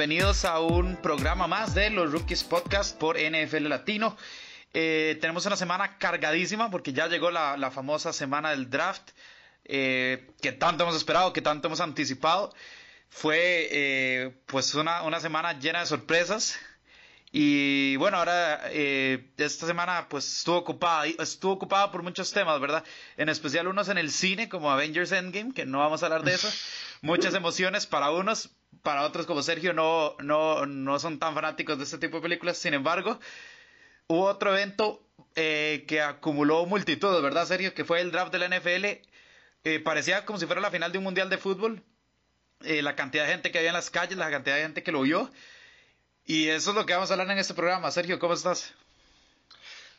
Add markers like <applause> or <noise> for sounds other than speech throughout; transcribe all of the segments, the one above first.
bienvenidos a un programa más de los Rookies Podcast por NFL Latino. Eh, tenemos una semana cargadísima porque ya llegó la, famosa semana del draft eh, que tanto hemos esperado, que tanto hemos anticipado. Fue eh, pues una, una semana llena de sorpresas. Y bueno, ahora eh, esta semana pues estuvo ocupada, estuvo ocupada por muchos temas, ¿verdad? En especial unos en el cine como Avengers Endgame, que no vamos a hablar de eso. Muchas emociones para unos, para otros como Sergio no, no, no son tan fanáticos de este tipo de películas. Sin embargo, hubo otro evento eh, que acumuló multitudes, ¿verdad, Sergio? Que fue el draft de la NFL. Eh, parecía como si fuera la final de un mundial de fútbol. la cantidad de gente que había en las calles, la cantidad de gente que lo vio. Y eso es lo que vamos a hablar en este programa. Sergio, ¿cómo estás?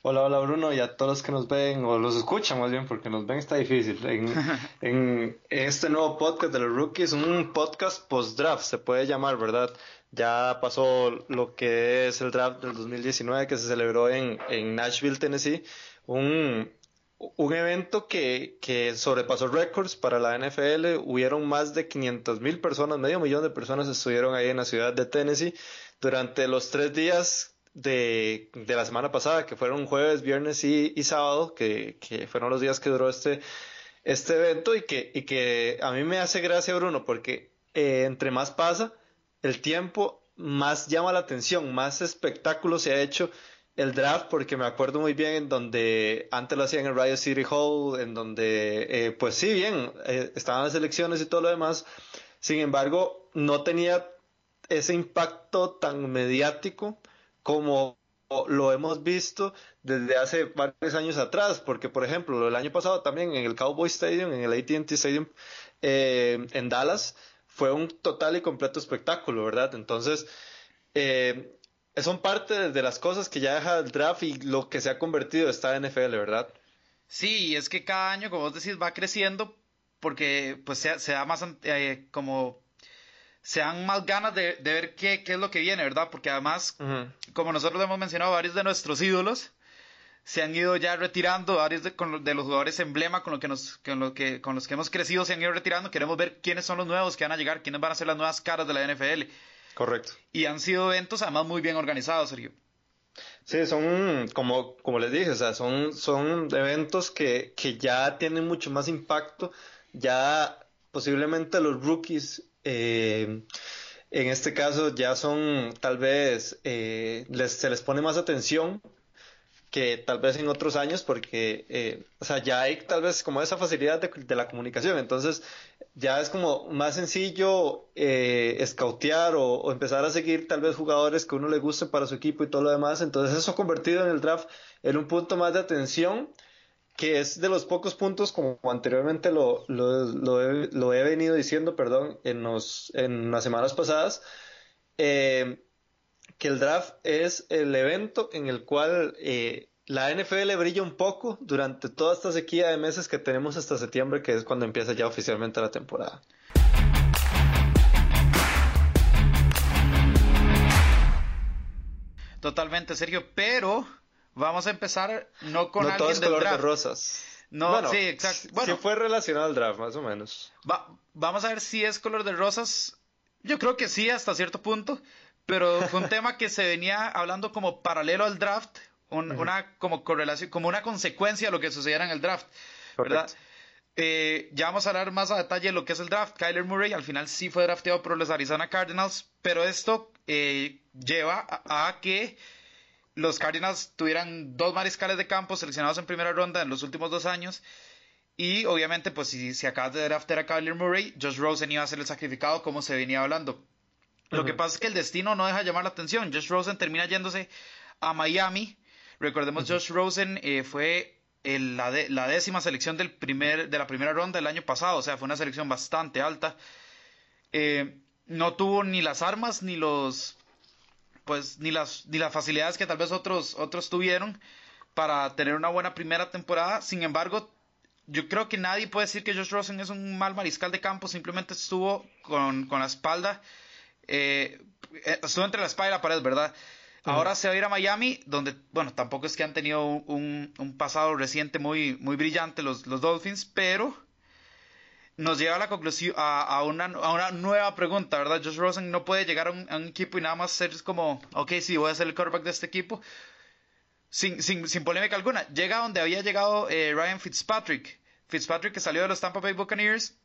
Hola, hola Bruno, y a todos los que nos ven, o los escuchan más bien, porque nos ven está difícil. <laughs> En, este nuevo podcast de los rookies, un podcast post-draft, se puede llamar, ¿verdad? Ya pasó lo que es el draft del 2019 que se celebró en, en Nashville, Tennessee. Un, un evento que, que sobrepasó récords para la NFL. Hubieron más de 500 mil personas, medio millón de personas estuvieron ahí en la ciudad de Tennessee durante los tres días de, de la semana pasada, que fueron jueves, viernes y, y sábado, que, que, fueron los días que duró este, este evento y que, y que a mí me hace gracia, Bruno, porque eh, entre más pasa el tiempo, más llama la atención, más espectáculo se ha hecho el draft, porque me acuerdo muy bien en donde antes lo hacían en Radio City Hall, en donde, eh, pues sí, bien, eh, estaban las elecciones y todo lo demás. Sin embargo, no tenía ese impacto tan mediático como lo hemos visto desde hace varios años atrás, porque por ejemplo, el año pasado también en el Cowboy Stadium, en el ATT Stadium eh, en Dallas, fue un total y completo espectáculo, ¿verdad? Entonces, eh, son parte de las cosas que ya deja el draft y lo que se ha convertido esta NFL, ¿verdad? Sí, es que cada año, como vos decís, va creciendo porque pues se, da más eh, como se dan más ganas de, ver qué, qué, es lo que viene, ¿verdad? Porque además, como nosotros hemos mencionado, varios de nuestros ídolos se han ido ya retirando, varios de, de los jugadores emblema con, lo que nos, con, lo que, con los que hemos crecido se han ido retirando. Queremos ver quiénes son los nuevos que van a llegar, quiénes van a ser las nuevas caras de la NFL. Correcto. Y han sido eventos además muy bien organizados, Sergio. Sí, son, como, como les dije, o sea, son, son eventos que, que ya tienen mucho más impacto. Ya posiblemente los rookies eh, en este caso ya son tal vez eh, les, se les pone más atención que tal vez en otros años porque eh, o sea ya hay tal vez como esa facilidad de, la comunicación. Entonces ya es como más sencillo eh, o, empezar a seguir tal vez jugadores que uno le guste para su equipo y todo lo demás. Entonces eso convertido en el draft en un punto más de atención que es de los pocos puntos, como anteriormente lo, lo, he, venido diciendo, perdón, en, los, en las semanas pasadas, eh, que el draft es el evento en el cual eh, la NFL brilla un poco durante toda esta sequía de meses que tenemos hasta septiembre, que es cuando empieza ya oficialmente la temporada. Totalmente, Sergio, pero Vamos a empezar no con no alguien todo es color de rosas. No, sí, exacto. Bueno, sí fue relacionado al draft, más o menos. vamos a ver si es color de rosas. Yo creo que sí, hasta cierto punto. Pero fue un <laughs> tema que se venía hablando como paralelo al draft, una como correlación, como una consecuencia de lo que sucediera en el draft. ¿Verdad? Eh, ya vamos a hablar más a detalle de lo que es el draft. Kyler Murray al final sí fue drafteado por los Arizona Cardinals, pero esto eh, lleva a que los Cardinals tuvieran dos mariscales de campo seleccionados en primera ronda en los últimos dos años. Y obviamente, pues si, si acabas de draftear a Kyler Murray, Josh Rosen iba a ser el sacrificado como se venía hablando. Lo que pasa es que el destino no deja llamar la atención. Josh Rosen termina yéndose a Miami. Recordemos, Josh Rosen eh, fue la, la, décima selección del primer, de la primera ronda del año pasado. O sea, fue una selección bastante alta. Eh, no tuvo ni las armas ni los pues ni las, ni las facilidades que tal vez otros, otros tuvieron para tener una buena primera temporada. Sin embargo, yo creo que nadie puede decir que Josh Rosen es un mal mariscal de campo, simplemente estuvo con, la espalda, eh, estuvo entre la espalda y la pared, ¿verdad? Ahora se va a ir a Miami, donde, bueno, tampoco es que han tenido un, un pasado reciente muy, muy brillante los, los Dolphins, pero nos lleva a la conclusión, a, una, a una nueva pregunta, ¿verdad? Josh Rosen no puede llegar a un, equipo y nada más ser como, ok, sí, voy a ser el quarterback de este equipo, sin, sin, sin polémica alguna. Llega donde había llegado eh, Ryan Fitzpatrick. Fitzpatrick que salió de los Tampa Bay Buccaneers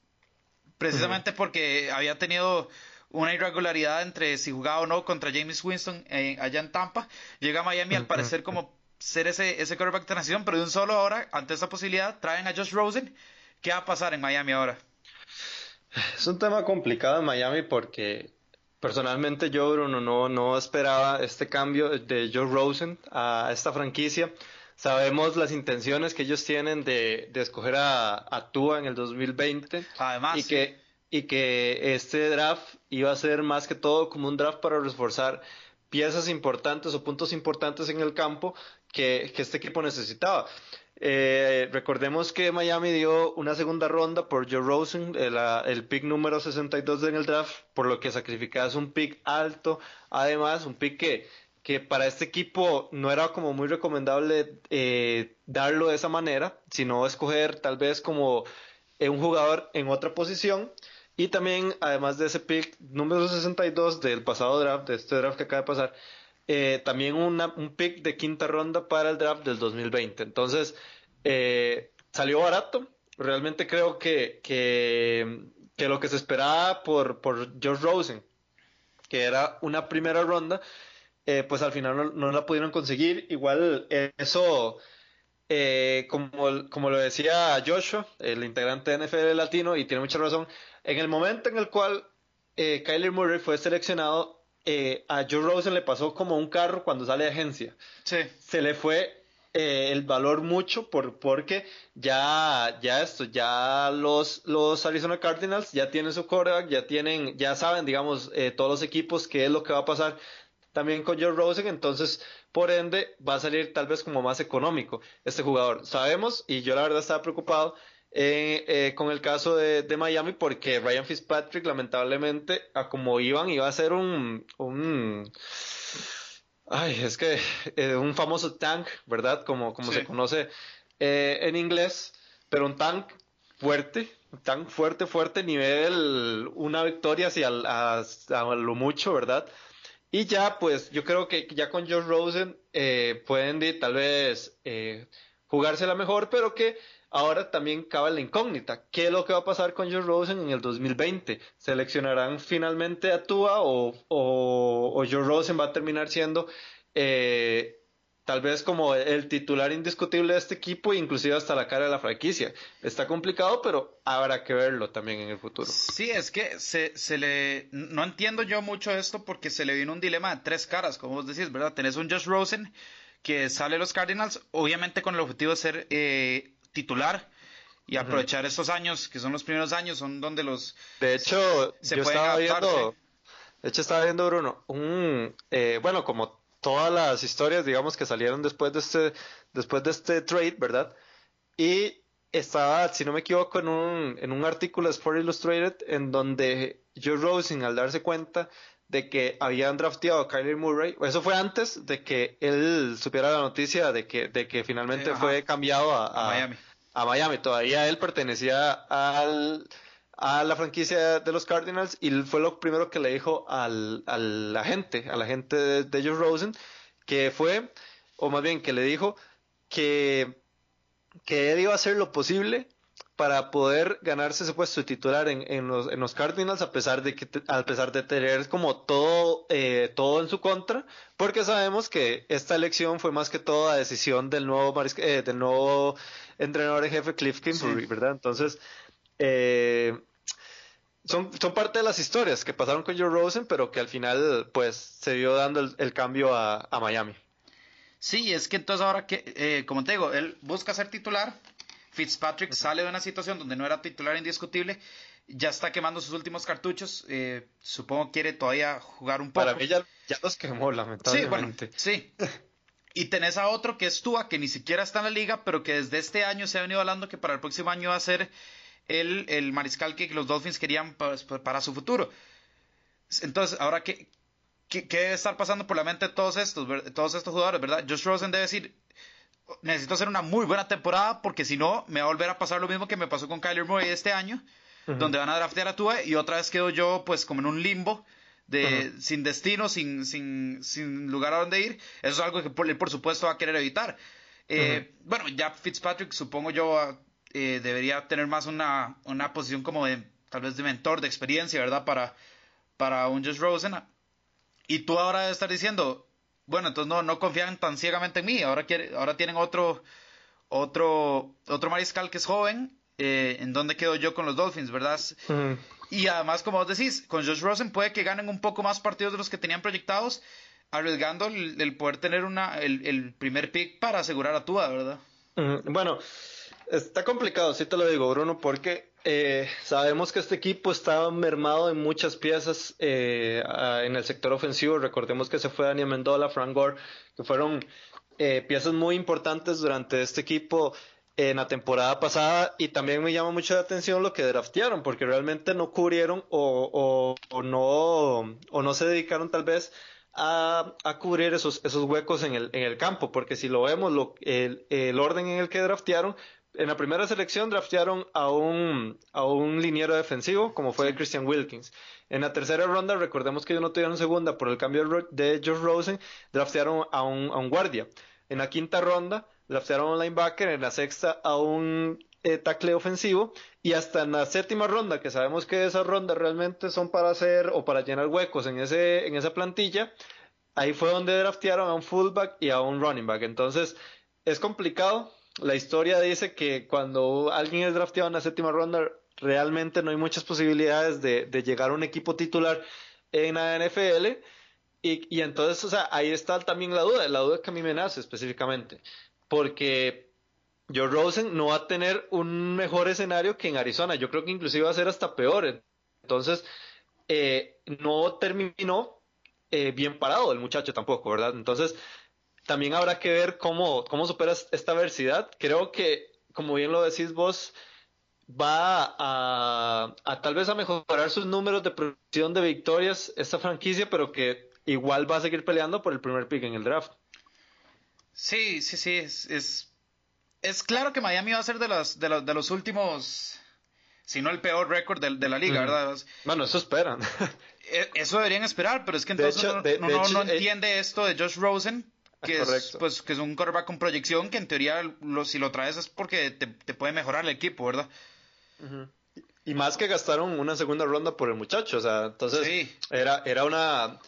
precisamente porque había tenido una irregularidad entre si jugaba o no contra James Winston eh, allá en Tampa. Llega a Miami al parecer como ser ese, ese quarterback de transición, pero de un solo ahora, ante esa posibilidad, traen a Josh Rosen. ¿Qué va a pasar en Miami ahora? Es un tema complicado en Miami porque personalmente yo, Bruno, no, no esperaba este cambio de Josh Rosen a esta franquicia. Sabemos las intenciones que ellos tienen de, de escoger a, a Tua en el 2020. Además. Y que, y que este draft iba a ser más que todo como un draft para reforzar piezas importantes o puntos importantes en el campo que, que este equipo necesitaba. Eh, recordemos que Miami dio una segunda ronda por Joe Rosen, el, el, pick número 62 en el draft, por lo que sacrificabas un pick alto, además un pick que que para este equipo no era como muy recomendable eh, darlo de esa manera, sino escoger tal vez como eh, un jugador en otra posición. Y también, además de ese pick número 62 del pasado draft, de este draft que acaba de pasar, eh, también una, un pick de quinta ronda para el draft del 2020. Entonces, salió barato. Realmente creo que, que, lo que se esperaba por, por George Rosen, que era una primera ronda, eh, pues al final no, la pudieron conseguir. Igual eh, eso, eh, como, como lo decía Joshua, el integrante de NFL Latino, y tiene mucha razón, en el momento en el cual Kyler Murray fue seleccionado, a Joe Rosen le pasó como un carro cuando sale de agencia. Se le fue el valor mucho por, porque ya, ya esto, ya los, los Arizona Cardinals ya tienen su quarterback, ya tienen, ya saben, digamos, todos los equipos qué es lo que va a pasar también con Joe Rosen, entonces por ende va a salir tal vez como más económico este jugador. Sabemos, y yo la verdad estaba preocupado eh, eh, con el caso de, Miami porque Ryan Fitzpatrick lamentablemente a como iban iba a ser un, un ay, es que eh, un famoso tank, ¿verdad? Como, como se conoce en inglés, pero un tank fuerte, un tank fuerte, fuerte, nivel una victoria hacia a lo mucho, ¿verdad? Y ya, pues yo creo que ya con Josh Rosen eh, pueden tal vez eh, jugársela mejor, pero que ahora también cabe la incógnita. ¿Qué es lo que va a pasar con Josh Rosen en el 2020? ¿Seleccionarán finalmente a Tua o, o, o Josh Rosen va a terminar siendo eh, tal vez como el titular indiscutible de este equipo, inclusive hasta la cara de la franquicia. Está complicado, pero habrá que verlo también en el futuro. Sí, es que se, se le... No entiendo yo mucho esto porque se le vino un dilema de tres caras, como vos decís, ¿verdad? Tenés un Josh Rosen que sale a los Cardinals, obviamente con el objetivo de ser eh, titular y aprovechar estos años, que son los primeros años, son donde los... De hecho, se yo estaba viendo... De hecho, estaba viendo, Bruno, un... Eh, bueno, como todas las historias, digamos, que salieron después de este, después de este trade, ¿verdad? Y estaba, si no me equivoco, en un, en un artículo de Sport Illustrated en donde Joe Rosen, al darse cuenta de que habían drafteado a Kyler Murray, eso fue antes de que él supiera la noticia de que, de que finalmente fue cambiado a, Miami. A Miami. Todavía él pertenecía al, a la franquicia de los Cardinals y fue lo primero que le dijo al, al agente, al agente de, de Josh Rosen, que fue, o más bien que le dijo que, que él iba a hacer lo posible para poder ganarse ese puesto de titular en, en, los, en los Cardinals a pesar de que a pesar de tener como todo eh, todo en su contra porque sabemos que esta elección fue más que todo a decisión del nuevo eh, del nuevo entrenador en jefe Cliff Kingsbury verdad entonces eh, son, son parte de las historias que pasaron con Joe Rosen, pero que al final pues se vio dando el, cambio a, Miami. Sí, es que entonces ahora que, eh, como te digo, él busca ser titular, Fitzpatrick sale de una situación donde no era titular indiscutible, ya está quemando sus últimos cartuchos, eh, supongo quiere todavía jugar un poco. Para mí ya, los quemó, lamentablemente. Sí, sí. <laughs> Y tenés a otro que es Tua, que ni siquiera está en la liga, pero que desde este año se ha venido hablando que para el próximo año va a ser el, el mariscal que los Dolphins querían para, su futuro. Entonces, ahora, ¿qué, ¿qué, debe estar pasando por la mente de todos estos, todos estos jugadores, verdad? Josh Rosen debe decir, necesito hacer una muy buena temporada porque si no, me va a volver a pasar lo mismo que me pasó con Kyler Murray este año, donde van a draftear a Tua, y otra vez quedo yo pues como en un limbo de sin destino, sin, sin, sin lugar a donde ir. Eso es algo que por, por supuesto va a querer evitar. Eh, bueno, ya Fitzpatrick supongo yo eh, debería tener más una, una posición como de tal vez de mentor, de experiencia, ¿verdad? Para, para un Just Rosen. Y tú ahora debes estar diciendo, bueno, entonces no, no confían tan ciegamente en mí, ahora, quiere, ahora tienen otro, otro, otro mariscal que es joven, eh, en dónde quedo yo con los Dolphins, ¿verdad? Y además, como vos decís, con Josh Rosen puede que ganen un poco más partidos de los que tenían proyectados, arriesgando el, poder tener una, el, primer pick para asegurar a Tua, ¿verdad? Bueno, está complicado, sí te lo digo, Bruno, porque eh, sabemos que este equipo está mermado en muchas piezas eh, en el sector ofensivo. Recordemos que se fue Daniel Mendola, Frank Gore, que fueron eh, piezas muy importantes durante este equipo en la temporada pasada y también me llama mucho la atención lo que draftearon porque realmente no cubrieron o, o, no o no se dedicaron tal vez a, a cubrir esos, esos huecos en el, en el campo porque si lo vemos lo, el, el orden en el que draftearon en la primera selección draftearon a un, a un liniero defensivo como fue Christian Wilkins. En la tercera ronda, recordemos que ellos no tuvieron segunda por el cambio de George Rosen, draftearon a un, a un guardia. En la quinta ronda, draftearon a un linebacker. En la sexta, a un eh, tackle ofensivo. Y hasta en la séptima ronda, que sabemos que esas rondas realmente son para hacer o para llenar huecos en, ese, en esa plantilla, ahí fue donde draftearon a un fullback y a un running back. Entonces, es complicado la historia dice que cuando alguien es drafteado en la séptima ronda, realmente no hay muchas posibilidades de, llegar a un equipo titular en la NFL. Y, y, entonces, o sea, ahí está también la duda, la duda que a mí me nace específicamente. Porque Joe Rosen no va a tener un mejor escenario que en Arizona. Yo creo que inclusive va a ser hasta peor. Entonces, eh, no terminó eh, bien parado el muchacho tampoco, ¿verdad? Entonces, también habrá que ver cómo, cómo superas esta adversidad. Creo que, como bien lo decís vos, va a, a, tal vez a mejorar sus números de producción de victorias esta franquicia, pero que igual va a seguir peleando por el primer pick en el draft. Sí, sí, sí, es, es, claro que Miami va a ser de los, de los, de los últimos, si no el peor récord de, la liga, ¿verdad? Bueno, eso esperan. <laughs> E, eso deberían esperar, pero es que entonces no, no, eh, entiende esto de Josh Rosen que es, pues, que es un quarterback con proyección que en teoría lo, si lo traes es porque te, puede mejorar el equipo, ¿verdad? Y más que gastaron una segunda ronda por el muchacho, o sea, entonces era, era una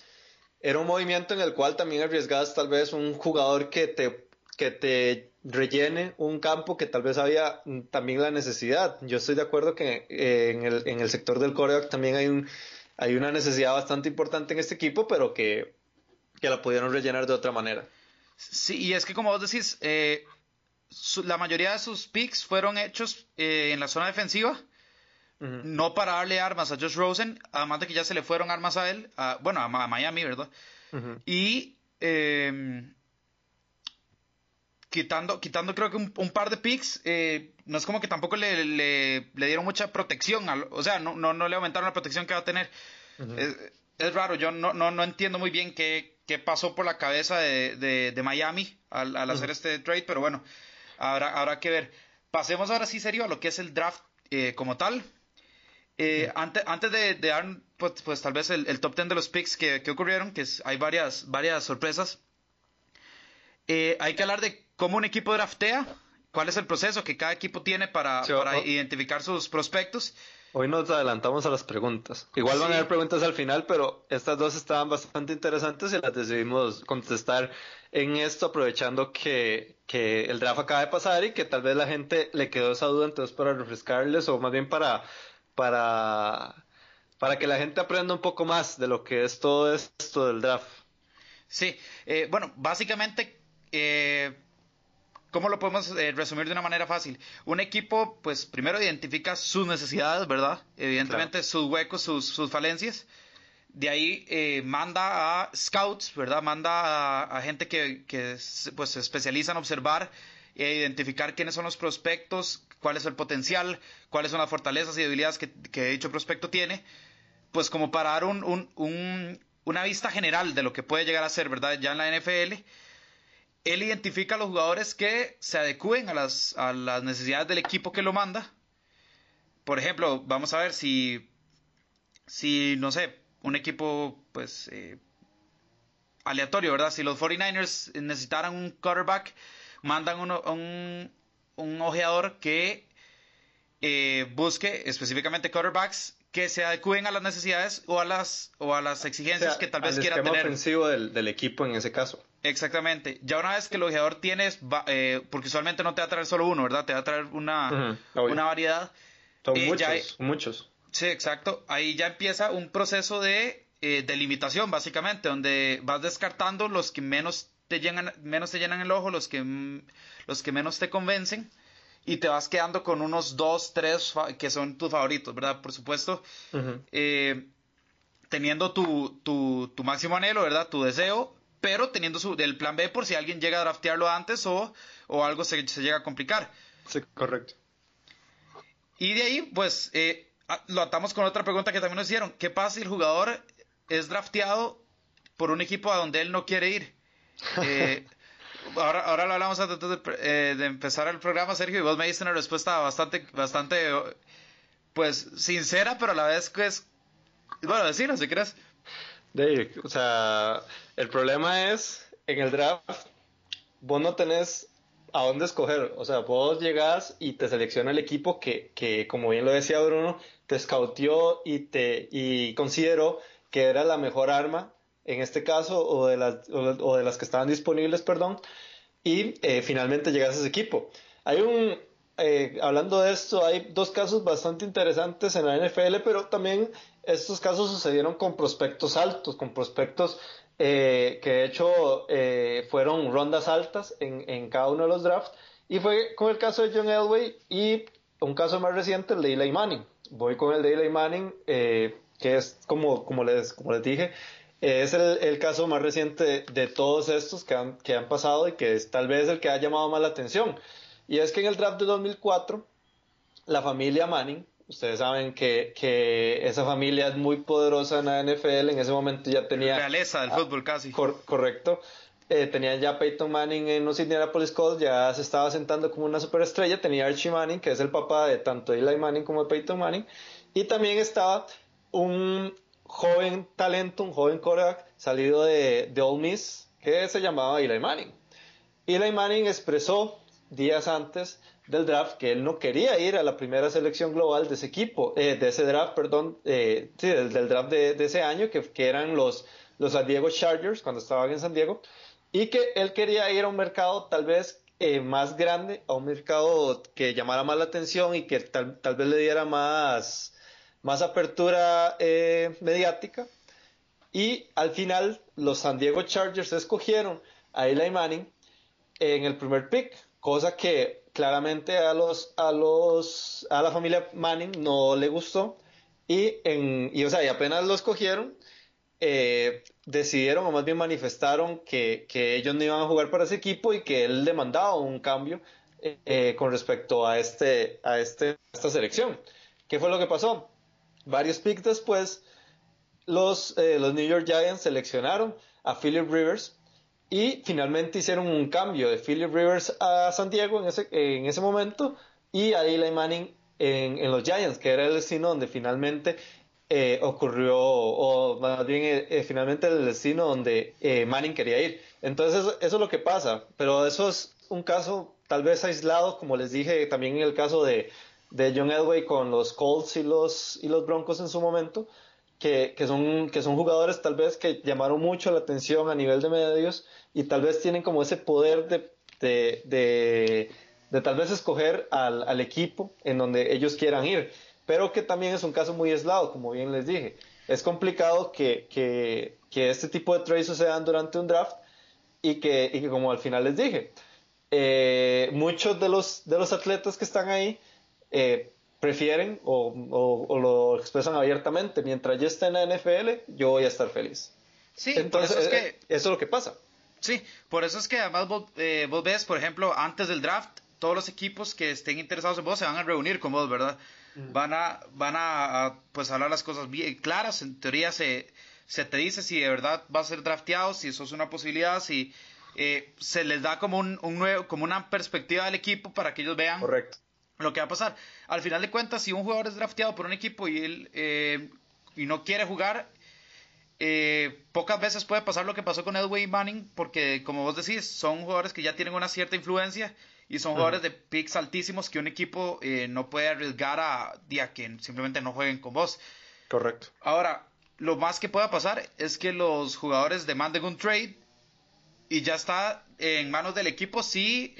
era un movimiento en el cual también arriesgas tal vez un jugador que te que te rellene un campo que tal vez había también la necesidad. Yo estoy de acuerdo que eh, en, el, en el sector del coreback también hay un hay una necesidad bastante importante en este equipo, pero que, que la pudieron rellenar de otra manera. Sí, y es que como vos decís, eh, la mayoría de sus picks fueron hechos eh, en la zona defensiva, no para darle armas a Josh Rosen, además de que ya se le fueron armas a él, bueno, a, Miami, ¿verdad? Y em, quitando, quitando creo que un, par de picks, eh, no es como que tampoco le, le, dieron mucha protección, o sea, no, no, no, le aumentaron la protección que va a tener. es, raro, yo no, no, no entiendo muy bien qué, qué pasó por la cabeza de, de, Miami al, hacer este trade, pero bueno, habrá, habrá que ver. Pasemos ahora sí serio a lo que es el draft eh, como tal. Eh, antes, antes de, dar, pues, pues, tal vez el, top 10 de los picks que, ocurrieron, que hay varias, varias sorpresas, eh, hay que hablar de cómo un equipo draftea, cuál es el proceso que cada equipo tiene para, para identificar sus prospectos. Hoy nos adelantamos a las preguntas. Igual van a haber preguntas al final, pero estas dos estaban bastante interesantes y las decidimos contestar en esto, aprovechando que, que el draft acaba de pasar y que tal vez la gente le quedó esa duda, entonces para refrescarles o más bien para, para, para que la gente aprenda un poco más de lo que es todo esto del draft. Sí, eh, bueno, básicamente eh, ¿Cómo lo podemos eh, resumir de una manera fácil? Un equipo, pues primero identifica sus necesidades, ¿verdad? Evidentemente sus huecos, sus, falencias. De ahí eh, manda a scouts, ¿verdad? Manda a, gente que, pues, se especializa en observar e identificar quiénes son los prospectos, cuál es el potencial, cuáles son las fortalezas y debilidades que, dicho prospecto tiene, pues como para dar una vista general de lo que puede llegar a ser, ¿verdad? Ya en la NFL él identifica a los jugadores que se adecúen a las, a las necesidades del equipo que lo manda, por ejemplo, vamos a ver si, si no sé, un equipo, pues, eh, aleatorio, ¿verdad? Si los 49ers necesitaran un quarterback, mandan un, un ojeador que eh, busque específicamente quarterbacks que se adecúen a las necesidades o a las, o a las exigencias que tal vez quiera tener. ofensivo del, del, equipo en ese caso. Exactamente. Ya una vez que el ojeador tienes, eh, porque usualmente no te va a traer solo uno, ¿verdad? Te va a traer una, una variedad. Son eh, muchos, muchos. Sí, exacto. Ahí ya empieza un proceso de eh, delimitación, básicamente, donde vas descartando los que menos te llenan, menos te llenan el ojo, los que, mm, los que menos te convencen y te vas quedando con unos dos, tres que son tus favoritos, ¿verdad? Por supuesto, eh, teniendo tu, tu, tu, máximo anhelo, ¿verdad? Tu deseo, pero teniendo su, el plan B por si alguien llega a draftearlo antes o, o algo se, se, llega a complicar. Sí, correcto. Y de ahí, pues, eh, lo atamos con otra pregunta que también nos hicieron. ¿Qué pasa si el jugador es drafteado por un equipo a donde él no quiere ir? Eh, ahora, ahora lo hablamos antes eh, de, empezar el programa, Sergio, y vos me diste una respuesta bastante, bastante, pues, sincera, pero a la vez que es, bueno, decirlo si quieres. De, o sea, el problema es, en el draft, vos no tenés a dónde escoger, o sea, vos llegás y te selecciona el equipo que, que como bien lo decía Bruno, te scoutió y te y consideró que era la mejor arma en este caso, o de las, o, de las que estaban disponibles, perdón, y eh, finalmente llegas a ese equipo. Hay un, eh, hablando de esto, hay dos casos bastante interesantes en la NFL, pero también estos casos sucedieron con prospectos altos, con prospectos eh, que de hecho fueron rondas altas en, en, cada uno de los drafts, y fue con el caso de John Elway y un caso más reciente, el de Eli Manning. Voy con el de Eli Manning, que es como, como, les, como les dije, es el, caso más reciente de, todos estos que han, que han pasado y que es tal vez el que ha llamado más la atención. Y es que en el draft de 2004, la familia Manning, ustedes saben que, que esa familia es muy poderosa en la NFL, en ese momento ya tenía... Realeza del fútbol casi. correcto. Eh, tenían ya Peyton Manning en los Indianapolis Colts, ya se estaba sentando como una superestrella, tenía Archie Manning, que es el papá de tanto Eli Manning como de Peyton Manning, y también estaba un joven talento, un joven quarterback salido de, de Ole Miss que se llamaba Eli Manning. Eli Manning expresó días antes del draft que él no quería ir a la primera selección global de ese equipo, eh, de ese draft, perdón, eh, sí, del, draft de, ese año, que, que, eran los, los San Diego Chargers cuando estaban en San Diego, y que él quería ir a un mercado tal vez eh, más grande, a un mercado que llamara más la atención y que tal, tal vez le diera más, más apertura eh, mediática. Y al final los San Diego Chargers escogieron a Eli Manning en el primer pick, cosa que claramente a los a los a la familia Manning no le gustó. Y en y o sea y apenas lo escogieron eh, decidieron o más bien manifestaron que, que, ellos no iban a jugar para ese equipo y que él demandaba un cambio eh, con respecto a este a este a esta selección. Qué fue lo que pasó varios picks después, los, eh, los New York Giants seleccionaron a Philip Rivers y finalmente hicieron un cambio de Philip Rivers a San Diego en ese, en ese momento y a Eli Manning en, en, los Giants, que era el destino donde finalmente eh, ocurrió, o más bien eh, finalmente el destino donde Manning quería ir. Entonces eso, es lo que pasa, pero eso es un caso tal vez aislado, como les dije también en el caso de, de John Elway con los Colts y los, y los Broncos en su momento, que, que, son, que son jugadores tal vez que llamaron mucho la atención a nivel de medios y tal vez tienen como ese poder de, de, de, tal vez escoger al, al, equipo en donde ellos quieran ir, pero que también es un caso muy aislado, como bien les dije. Es complicado que, que, que este tipo de trades sucedan durante un draft y que, y que como al final les dije, eh, muchos de los, de los atletas que están ahí eh, prefieren o, lo expresan abiertamente. Mientras yo esté en la NFL, yo voy a estar feliz. Sí, Entonces, eso es, que, eso es lo que pasa. Sí, por eso es que además vos, eh, ves, por ejemplo, antes del draft, todos los equipos que estén interesados en vos se van a reunir con vos, ¿verdad? Mm. Van a, van a, pues hablar las cosas bien claras, en teoría se, se te dice si de verdad vas a ser drafteado, si eso es una posibilidad, si eh, se les da como un, un, nuevo, como una perspectiva del equipo para que ellos vean Correcto lo que va a pasar. Al final de cuentas, si un jugador es drafteado por un equipo y él eh, y no quiere jugar, eh, pocas veces puede pasar lo que pasó con Edway Manning, porque como vos decís, son jugadores que ya tienen una cierta influencia y son jugadores de picks altísimos que un equipo eh, no puede arriesgar a, a que simplemente no jueguen con vos. Correcto. Ahora, lo más que pueda pasar es que los jugadores demanden un trade y ya está en manos del equipo si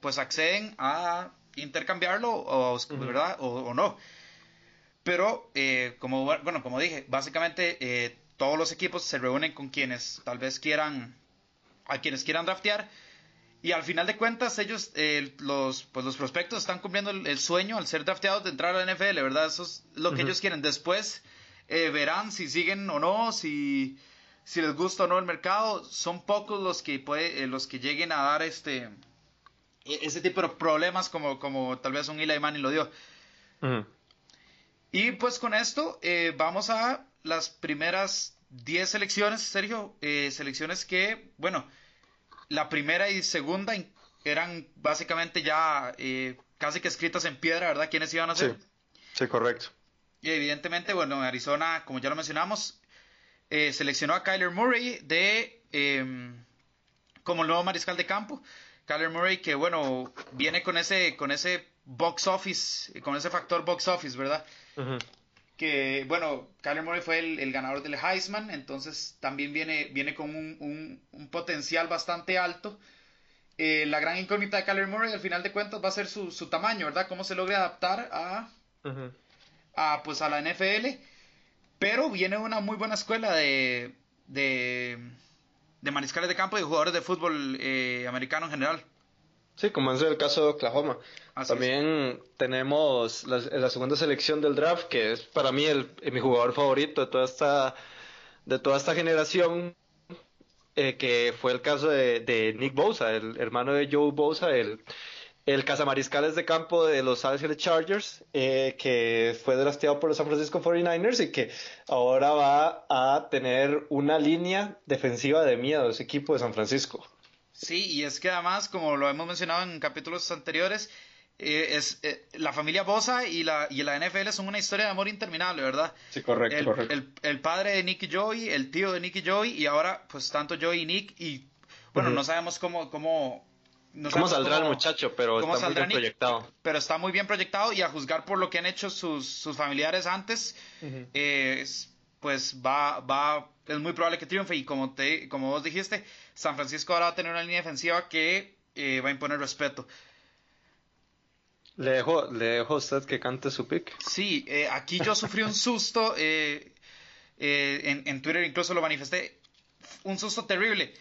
pues acceden a intercambiarlo o, ¿verdad? O, no. Pero, eh, como, bueno, como dije, básicamente eh, todos los equipos se reúnen con quienes tal vez quieran, a quienes quieran draftear. Y al final de cuentas, ellos, eh, los, pues los prospectos están cumpliendo el, sueño al ser drafteados de entrar a la NFL, ¿verdad? Eso es lo que ellos quieren. Después verán si siguen o no, si, si les gusta o no el mercado. Son pocos los que, puede, los que lleguen a dar este ese tipo de problemas como, como tal vez un Eli Manning lo dio. Y pues con esto eh, vamos a las primeras 10 selecciones, Sergio. Eh, selecciones que, bueno, la primera y segunda eran básicamente ya eh, casi que escritas en piedra, ¿verdad? ¿Quiénes iban a ser? Sí, correcto. Y evidentemente, bueno, Arizona, como ya lo mencionamos, seleccionó a Kyler Murray de em, como el nuevo mariscal de campo. Kyler Murray, que bueno, viene con ese, con ese box office, con ese factor box office, ¿verdad? Que bueno, Kyler Murray fue el, ganador del Heisman, entonces también viene, viene con un, un, potencial bastante alto. Eh, la gran incógnita de Kyler Murray al final de cuentas va a ser su, su tamaño, ¿verdad? Cómo se logra adaptar a, a, pues, a la NFL. Pero viene una muy buena escuela de, de de mariscales de campo y jugadores de fútbol eh, americano en general. Sí, como es el caso de Oklahoma. También tenemos la, segunda selección del draft, que es para mí el, mi jugador favorito de toda esta, de toda esta generación, eh, que fue el caso de, de, Nick Bosa, el hermano de Joe Bosa, el, el cazamariscales de campo de Los Ángeles Chargers, eh, que fue drafteado por los San Francisco 49ers y que ahora va a tener una línea defensiva de miedo ese equipo de San Francisco. Sí, y es que además, como lo hemos mencionado en capítulos anteriores, eh, es eh, la familia Bosa y la, y la NFL son una historia de amor interminable, ¿verdad? Sí, correcto, el, correcto. El, padre de Nick y Joey, el tío de Nick y Joey, y ahora, pues tanto Joey y Nick, y bueno, no sabemos cómo, cómo ¿Cómo saldrá el muchacho? Pero está muy bien proyectado. Pero está muy bien proyectado y a juzgar por lo que han hecho sus, familiares antes, pues va, va, es muy probable que triunfe. Y como, te, como vos dijiste, San Francisco ahora va a tener una línea defensiva que eh, va a imponer respeto. ¿Le dejo, ¿Le dejo a usted que cante su pick? Sí, eh, aquí yo sufrí un <laughs> susto. Eh, en, en, Twitter incluso lo manifesté. Un susto terrible.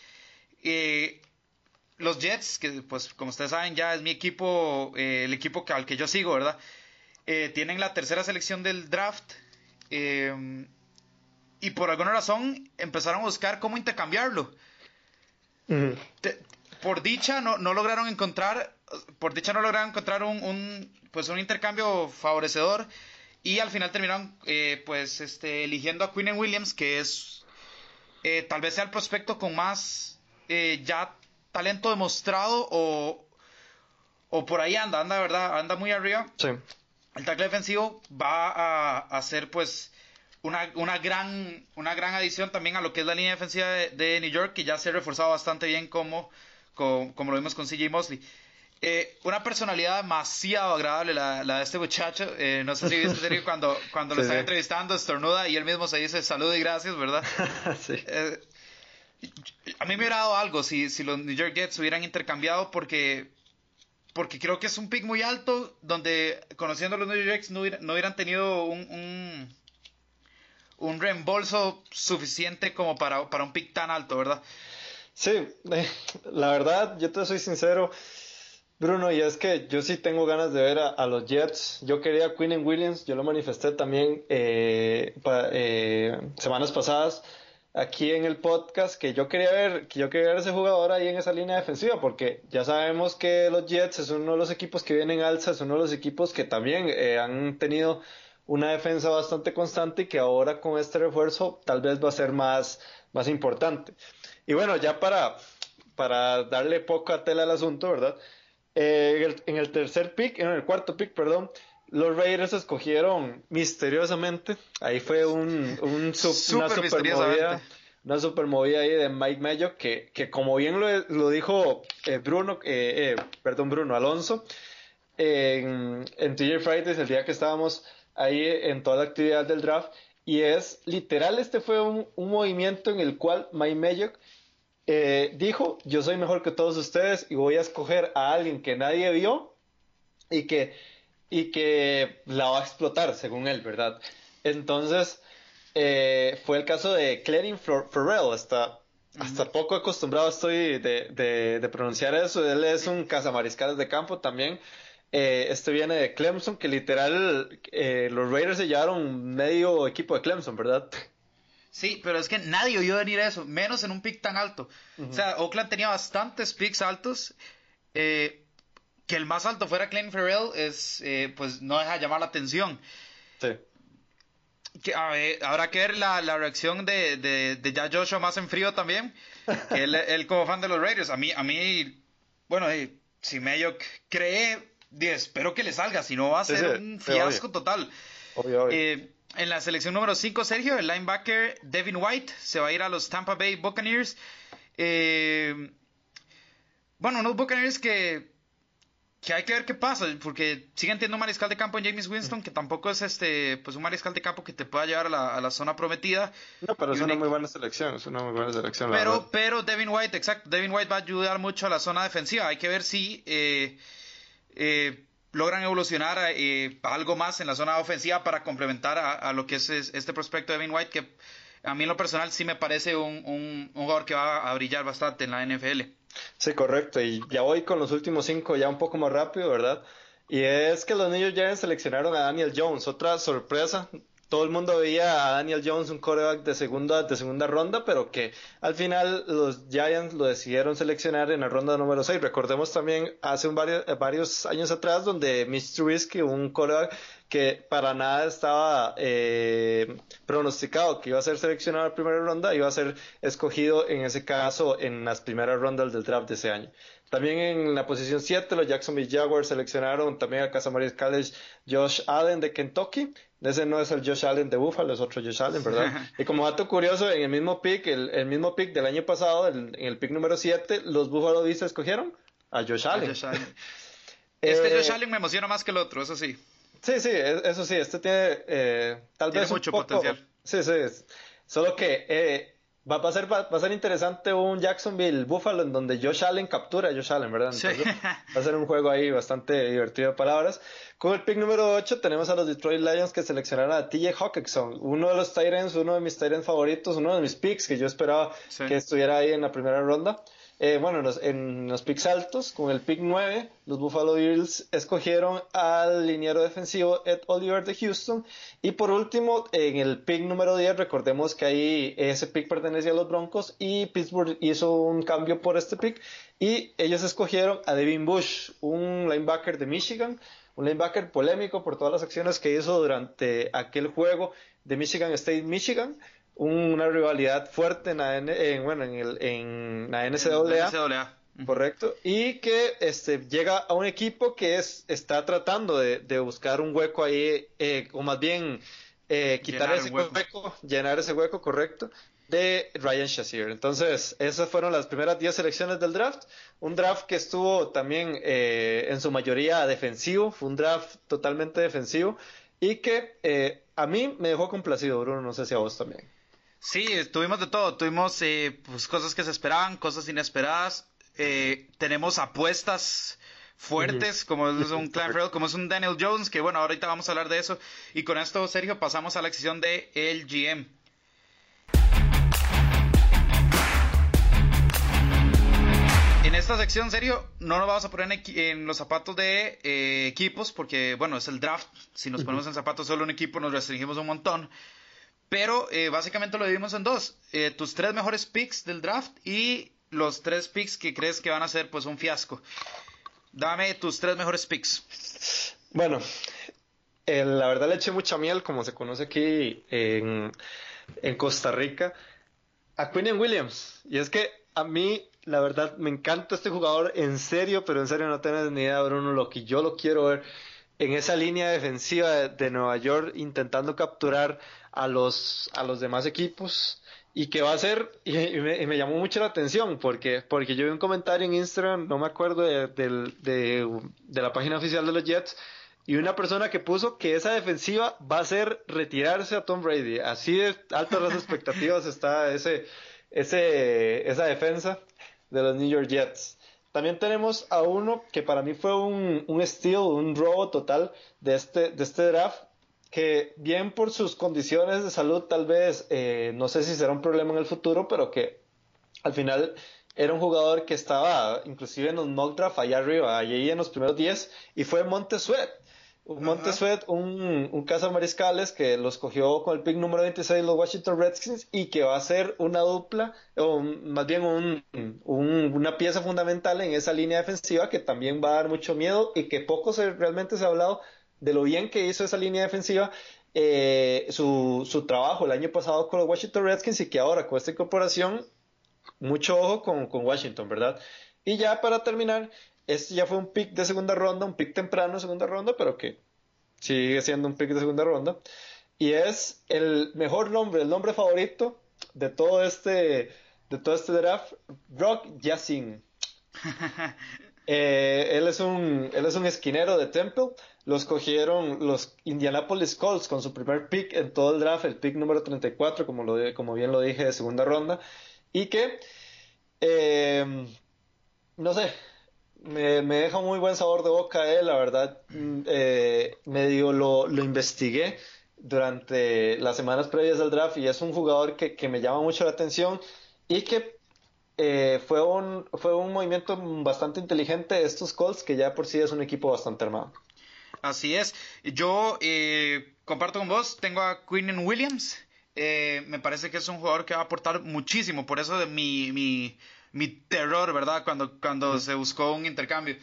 Eh, los Jets, que pues como ustedes saben ya es mi equipo, eh, el equipo al que yo sigo, ¿verdad? Eh, tienen la tercera selección del draft eh, y por alguna razón empezaron a buscar cómo intercambiarlo. por dicha no, no, lograron encontrar, por dicha no lograron encontrar un, pues un intercambio favorecedor y al final terminaron pues este eligiendo a Quinn Williams que es tal vez sea el prospecto con más ya talento demostrado o, o por ahí anda, anda, ¿verdad? Anda muy arriba. Sí. El tackle defensivo va a, a ser pues una, una, gran, una gran adición también a lo que es la línea defensiva de, New York, que ya se ha reforzado bastante bien como, como, lo vimos con CJ Mosley. Eh, una personalidad demasiado agradable la, la de este muchacho. Eh, no sé si viste cuando, cuando <laughs> lo estaba entrevistando, estornuda y él mismo se dice salud y gracias, ¿verdad? <laughs> sí. Eh, a mí me hubiera dado algo si, los New York Jets hubieran intercambiado porque porque creo que es un pick muy alto donde conociendo a los New York Jets no, hubieran tenido un, un, reembolso suficiente como para, un pick tan alto, ¿verdad? Sí, eh, la verdad, yo te soy sincero, Bruno, y es que yo sí tengo ganas de ver a, los Jets. Yo quería a Quinn Williams, yo lo manifesté también eh, eh, semanas pasadas aquí en el podcast que yo quería ver, que yo quería ver ese jugador ahí en esa línea defensiva, porque ya sabemos que los Jets es uno de los equipos que vienen alza, es uno de los equipos que también eh, han tenido una defensa bastante constante y que ahora con este refuerzo tal vez va a ser más, más importante. Y bueno, ya para, para darle poca tela al asunto, ¿verdad? Eh, en, el, tercer pick, en el cuarto pick, perdón, los Raiders escogieron misteriosamente. Ahí fue un, un una super movida. Una super movida ahí de Mike Mayo que, que como bien lo, lo dijo eh, Bruno, eh, perdón, Bruno Alonso, en, en TJ Fridays, el día que estábamos ahí en toda la actividad del draft, y es literal, este fue un, un movimiento en el cual Mike Mayo eh, dijo, yo soy mejor que todos ustedes y voy a escoger a alguien que nadie vio y que, y que la va a explotar, según él, ¿verdad? Entonces, eh, fue el caso de Clarence Farrell, hasta, hasta poco acostumbrado estoy de, de, pronunciar eso, él es un cazamariscales de campo también. Eh, este viene de Clemson, que literal los Raiders se llevaron medio equipo de Clemson, ¿verdad? Sí, pero es que nadie oyó venir eso, menos en un pick tan alto. O sea, Oakland tenía bastantes picks altos. Eh, que el más alto fuera Clayton Farrell es, eh, pues no deja llamar la atención. Sí. Que, habrá que ver la, reacción de, de, ya Joshua más en frío también. Que <laughs> él, como fan de los Raiders. A mí, a mí bueno, eh, si Mayo cree, espero que le salga, si no va a ser un fiasco total. Obvio, obvio. En la selección número 5, Sergio, el linebacker Devin White se va a ir a los Tampa Bay Buccaneers. Eh, bueno, unos Buccaneers que, que hay que ver qué pasa, porque siguen teniendo un mariscal de campo en James Winston, que tampoco es este pues un mariscal de campo que te pueda llevar a la, zona prometida. No, pero es una muy buena selección, es una muy buena selección. Pero, pero Devin White, exacto, Devin White va a ayudar mucho a la zona defensiva. Hay que ver si eh, eh, logran evolucionar eh, algo más en la zona ofensiva para complementar a, lo que es, este prospecto de Devin White, que a mí en lo personal sí me parece un, un, jugador que va a brillar bastante en la NFL. Sí, correcto. Y ya voy con los últimos cinco, ya un poco más rápido, ¿verdad? Y es que los niños ya seleccionaron a Daniel Jones, otra sorpresa todo el mundo veía a Daniel Jones un coreback de segunda, de segunda ronda, pero que al final los Giants lo decidieron seleccionar en la ronda número 6. Recordemos también hace un varios, varios años atrás donde Mr. Whiskey, un coreback que para nada estaba eh, pronosticado que iba a ser seleccionado en la primera ronda, iba a ser escogido en ese caso en las primeras rondas del draft de ese año. También en la posición 7 los Jacksonville Jaguars seleccionaron también a Casa María College Josh Allen de Kentucky ese no es el Josh Allen de Buffalo, es otro Josh Allen, ¿verdad? <laughs> y como dato curioso, en el mismo pick, el, mismo pick del año pasado, en el pick número 7, los Buffalo Bills escogieron a Josh Allen. <laughs> este Josh Allen me emociona más que el otro, eso sí. Sí, sí, eso sí, este tiene eh, tal vez mucho potencial. Sí, sí, solo que eh, Va, a ser, va, a ser interesante un Jacksonville Buffalo en donde Josh Allen captura a Josh Allen, ¿verdad? <laughs> va a ser un juego ahí bastante divertido de palabras. Con el pick número 8 tenemos a los Detroit Lions que seleccionaron a TJ Hawkinson, uno de los Tyrants, uno de mis Tyrants favoritos, uno de mis picks que yo esperaba que estuviera ahí en la primera ronda. Eh, bueno, en los, picks altos, con el pick 9, los Buffalo Bills escogieron al liniero defensivo Ed Oliver de Houston. Y por último, en el pick número 10, recordemos que ahí ese pick pertenecía a los Broncos y Pittsburgh hizo un cambio por este pick. Y ellos escogieron a Devin Bush, un linebacker de Michigan, un linebacker polémico por todas las acciones que hizo durante aquel juego de Michigan State, Michigan una rivalidad fuerte en la, en, bueno, en, el, en la NCAA. Correcto. Y que este, llega a un equipo que es, está tratando de, buscar un hueco ahí, eh, o más bien eh, quitar ese hueco. llenar ese hueco, correcto, de Ryan Shazier. Entonces, esas fueron las primeras 10 selecciones del draft. Un draft que estuvo también eh, en su mayoría defensivo, fue un draft totalmente defensivo y que a mí me dejó complacido, Bruno, no sé si a vos también. Sí, tuvimos de todo. Tuvimos eh, pues, cosas que se esperaban, cosas inesperadas. Eh, tenemos apuestas fuertes, como es <laughs> un Clan como es un Daniel Jones, que bueno, ahorita vamos a hablar de eso. Y con esto, Sergio, pasamos a la sección de el GM. En esta sección, Sergio, no nos vamos a poner en, los zapatos de eh, equipos, porque bueno, es el draft. Si nos ponemos en zapatos solo un equipo, nos restringimos un montón. Pero eh, básicamente lo dividimos en dos. Eh, tus tres mejores picks del draft y los tres picks que crees que van a ser pues un fiasco. Dame tus tres mejores picks. Bueno, la verdad le eché mucha miel, como se conoce aquí en, Costa Rica, a Quinn Williams. Y es que a mí la verdad, me encanta este jugador, en serio, pero en serio no tienes ni idea, Bruno, lo que yo lo quiero ver en esa línea defensiva de, Nueva York intentando capturar a los, a los demás equipos y que va a ser, <laughs> y, me, llamó mucho la atención porque, porque yo vi un comentario en Instagram, no me acuerdo de, de, la página oficial de los Jets, y una persona que puso que esa defensiva va a ser retirarse a Tom Brady. Así de altas las expectativas <laughs> está ese, ese, esa defensa de los New York Jets. También tenemos a uno que para mí fue un, un steal, un robo total de este, de este draft, que bien por sus condiciones de salud tal vez, eh, no sé si será un problema en el futuro, pero que al final era un jugador que estaba inclusive en los mock draft allá arriba, allí en los primeros 10, y fue Montesuet. Montesuet, un, un mariscales que los cogió con el pick número 26 los Washington Redskins y que va a ser una dupla, o más bien un, una pieza fundamental en esa línea defensiva que también va a dar mucho miedo y que poco se, realmente se ha hablado de lo bien que hizo esa línea defensiva, eh, su, su trabajo el año pasado con los Washington Redskins y que ahora con esta incorporación, mucho ojo con, con Washington, ¿verdad? Y ya para terminar, este ya fue un pick de segunda ronda, un pick temprano de segunda ronda, pero que sigue siendo un pick de segunda ronda. Y es el mejor nombre, el nombre favorito de todo este, de todo este draft, Brock Yassin. <laughs> Eh, él, es un, él es un esquinero de Temple. Los cogieron los Indianapolis Colts con su primer pick en todo el draft, el pick número 34, como, lo, como bien lo dije, de segunda ronda. Y que, eh, no sé, me, me, deja muy buen sabor de boca él, la verdad, mm, eh, medio lo, lo, investigué durante las semanas previas del draft y es un jugador que, que me llama mucho la atención y que eh, fue, un, fue un movimiento bastante inteligente estos Colts, que ya por sí es un equipo bastante armado. Así es, yo eh, comparto con vos, tengo a Quinn Williams, eh, me parece que es un jugador que va a aportar muchísimo, por eso de mi, mi mi terror, ¿verdad? Cuando, cuando se buscó un intercambio.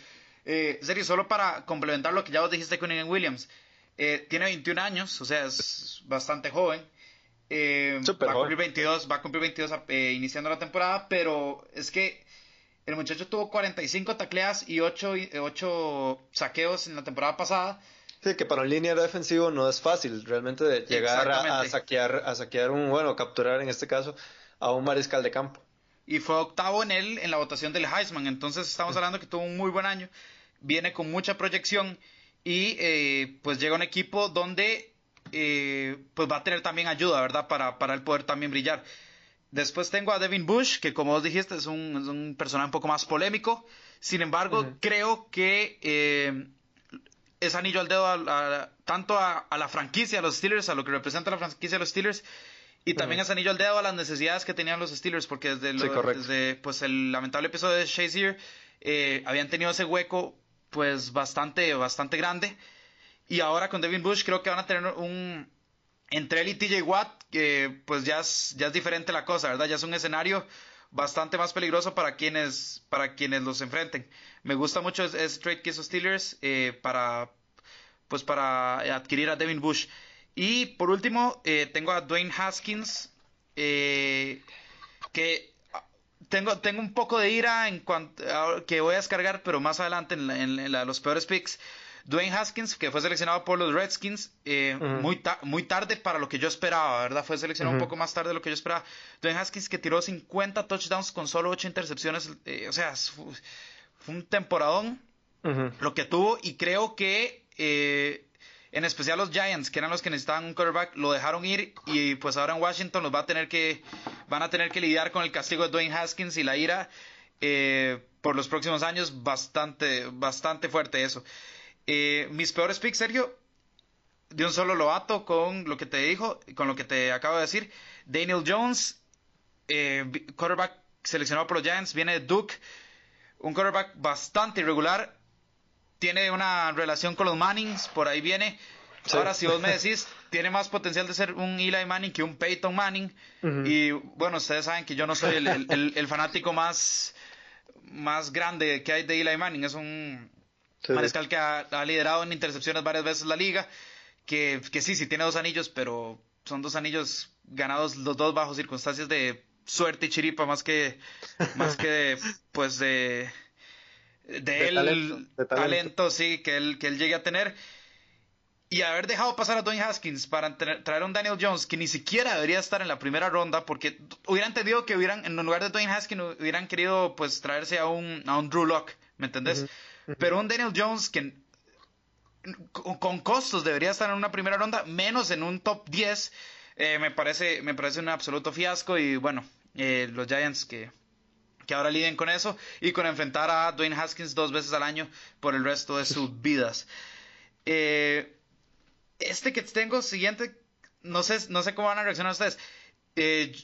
Eh, serio, solo para complementar lo que ya vos dijiste con Ian Williams. Eh, tiene 21 años, o sea, es bastante joven. Eh, va, a cumplir 22, va a cumplir 22 eh, iniciando la temporada, pero es que el muchacho tuvo 45 tacleas y 8, 8 saqueos en la temporada pasada. Sí, que para un línea defensivo no es fácil realmente llegar a, a, saquear, a saquear un, bueno, capturar en este caso a un mariscal de campo y fue octavo en él en la votación del Heisman. Entonces estamos hablando que tuvo un muy buen año, viene con mucha proyección y eh, pues llega un equipo donde eh, pues va a tener también ayuda, ¿verdad? Para, para él poder también brillar. Después tengo a Devin Bush, que como vos dijiste es un, personaje un poco más polémico. Sin embargo, creo que eh, es anillo al dedo tanto a, a, la franquicia, a los Steelers, a lo que representa la franquicia de los Steelers, y también es anillo al dedo a las necesidades que tenían los Steelers, porque desde, pues, el lamentable episodio de Shazier eh, habían tenido ese hueco pues bastante, bastante grande. Y ahora con Devin Bush creo que van a tener un... Entre él y TJ Watt, que pues ya es, ya es diferente la cosa, ¿verdad? Ya es un escenario bastante más peligroso para quienes, para quienes los enfrenten. Me gusta mucho ese, trade que hizo Steelers eh, para, pues para adquirir a Devin Bush. Y por último, eh, tengo a Dwayne Haskins, eh, que tengo, tengo un poco de ira en cuanto que voy a descargar, pero más adelante en, los peores picks. Dwayne Haskins, que fue seleccionado por los Redskins, eh, muy, muy tarde para lo que yo esperaba, ¿verdad? Fue seleccionado un poco más tarde de lo que yo esperaba. Dwayne Haskins que tiró 50 touchdowns con solo 8 intercepciones, o sea, fue, un temporadón lo que tuvo y creo que en especial los Giants, que eran los que necesitaban un quarterback, lo dejaron ir y pues ahora en Washington los va a tener que, van a tener que lidiar con el castigo de Dwayne Haskins y la ira eh, por los próximos años, bastante, bastante fuerte eso. Eh, mis peores picks, Sergio, de un solo lobato con lo que te dijo, con lo que te acabo de decir. Daniel Jones, eh, quarterback seleccionado por los Giants, viene de Duke, un quarterback bastante irregular, tiene una relación con los Mannings, por ahí viene. Ahora, si vos me <laughs> decís, tiene más potencial de ser un Eli Manning que un Peyton Manning. Y bueno, ustedes saben que yo no soy el, fanático más, más grande que hay de Eli Manning. Es un mariscal que ha, liderado en intercepciones varias veces la liga. Que, que sí, sí tiene dos anillos, pero son dos anillos ganados los dos bajo circunstancias de suerte y chiripa más que, más que pues de, de, él, talento, sí, que él, que él llegue a tener. Y haber dejado pasar a Dwayne Haskins para traer a un Daniel Jones que ni siquiera debería estar en la primera ronda, porque hubiera entendido que hubieran, en lugar de Dwayne Haskins, hubieran querido pues traerse a un, a un Drew Lock, ¿me entendés? Pero un Daniel Jones que con costos debería estar en una primera ronda, menos en un top 10, eh, me, parece, me parece un absoluto fiasco. Y bueno, eh, los Giants que, que ahora liden con eso y con enfrentar a Dwayne Haskins dos veces al año por el resto de sus vidas. Eh, este que tengo siguiente, no sé, no sé cómo van a reaccionar ustedes. Eh,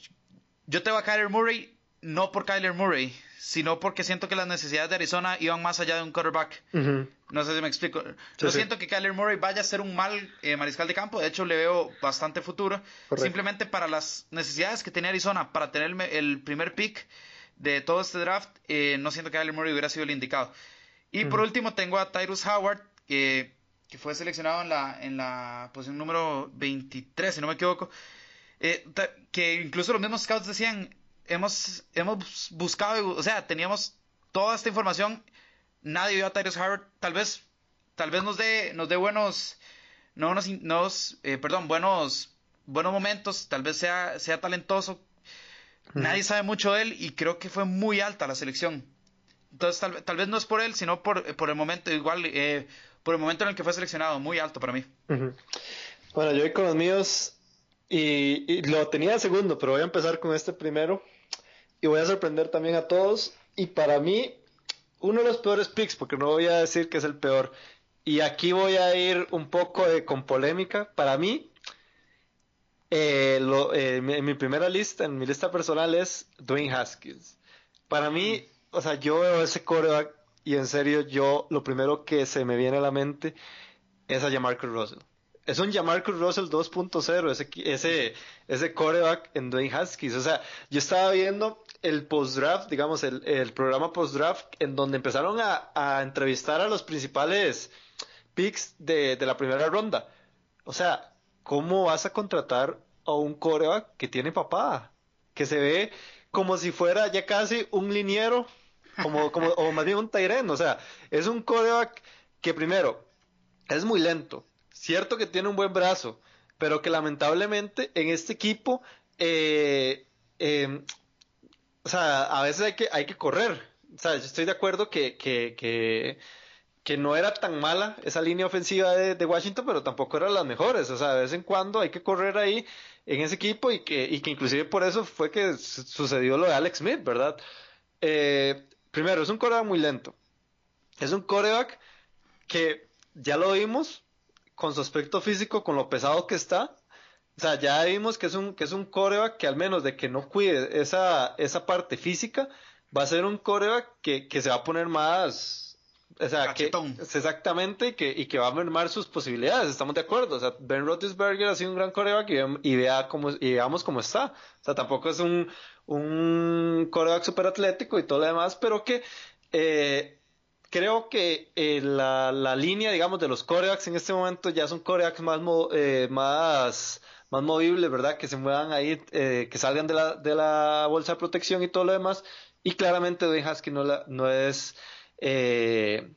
yo tengo a Kyler Murray, no por Kyler Murray, sino porque siento que las necesidades de Arizona iban más allá de un quarterback. No sé si me explico. Yo siento que Kyler Murray vaya a ser un mal eh, mariscal de campo, de hecho le veo bastante futuro. Simplemente para las necesidades que tiene Arizona, para tener el, primer pick de todo este draft, eh, no siento que Kyler Murray hubiera sido el indicado. Y por último tengo a Tyrus Howard, que que fue seleccionado en la, en la posición número 23, si no me equivoco, eh, que incluso los mismos scouts decían, hemos, hemos buscado, o sea, teníamos toda esta información, nadie vio a Tyrus Howard, tal vez, tal vez nos dé, nos dé buenos, no nos, eh, perdón, buenos, buenos momentos, tal vez sea, sea talentoso, nadie sabe mucho de él y creo que fue muy alta la selección. Entonces, tal, tal vez no es por él, sino por, por el momento. Igual, eh, por el momento en el que fue seleccionado, muy alto para mí. Bueno, yo voy con los míos y, lo tenía segundo, pero voy a empezar con este primero y voy a sorprender también a todos. Y para mí, uno de los peores picks, porque no voy a decir que es el peor, y aquí voy a ir un poco con polémica. Para mí, eh, eh, en mi primera lista, en mi lista personal es Dwayne Haskins. Para mí, o sea, yo veo ese coreback y en serio, yo lo primero que se me viene a la mente es a Jamarcus Russell. Es un Jamarcus Russell 2.0, ese, ese, ese coreback en Dwayne Haskins. O sea, yo estaba viendo el post-draft, digamos, el, el programa post-draft, en donde empezaron a, entrevistar a los principales picks de, de la primera ronda. O sea, ¿cómo vas a contratar a un coreback que tiene papá? Que se ve como si fuera ya casi un liniero como, como, o más bien un Tyren, o sea, es un coreback que primero es muy lento, cierto que tiene un buen brazo, pero que lamentablemente en este equipo, eh, em, o sea, a veces hay que, hay que correr, o sea, yo estoy de acuerdo que, que, que, que no era tan mala esa línea ofensiva de, Washington, pero tampoco era las mejores, o sea, de vez en cuando hay que correr ahí en ese equipo y que, y que inclusive por eso fue que sucedió lo de Alex Smith, ¿verdad? Eh, primero, es un coreback muy lento. Es un coreback que ya lo vimos con su aspecto físico, con lo pesado que está. O sea, ya vimos que es un, que es un coreback que al menos de que no cuide esa, esa parte física, va a ser un coreback que, que se va a poner más, o sea, que exactamente y que, y que va a mermar sus posibilidades, estamos de acuerdo. O sea, Ben Roethlisberger ha sido un gran coreback y, vea cómo, y veamos cómo está. O sea, tampoco es un, un coreback super atlético y todo lo demás, pero que eh, creo que eh, la, la, línea, digamos, de los corebacks en este momento ya son corebacks más, eh, más, más movibles, ¿verdad? Que se muevan ahí, que salgan de la, de la bolsa de protección y todo lo demás. Y claramente Dwayne Haskins no, la, no es eh,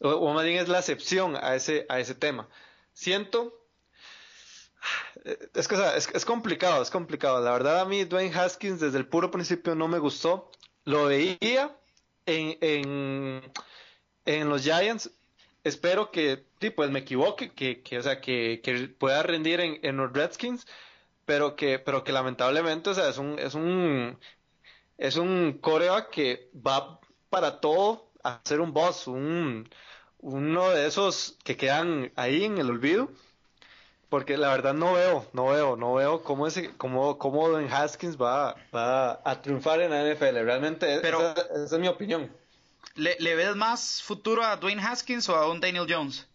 o, más bien es la excepción a ese, a ese tema. Siento, es que es, complicado, es complicado. La verdad a mí Dwayne Haskins desde el puro principio no me gustó. Lo veía en, en, en los Giants. Espero que, sí, pues me equivoque, que, que o sea, que, que pueda rendir en, en, los Redskins, pero que, pero que lamentablemente, o sea, es un, es un, es un coreback que va para todo hacer un boss, un, uno de esos que quedan ahí en el olvido. Porque la verdad no veo, no veo, no veo cómo ese, cómo, cómo Don Haskins va, va a triunfar en la NFL. Realmente Pero, esa, es mi opinión. ¿le, ¿le, ves más futuro a Dwayne Haskins o a un Daniel Jones?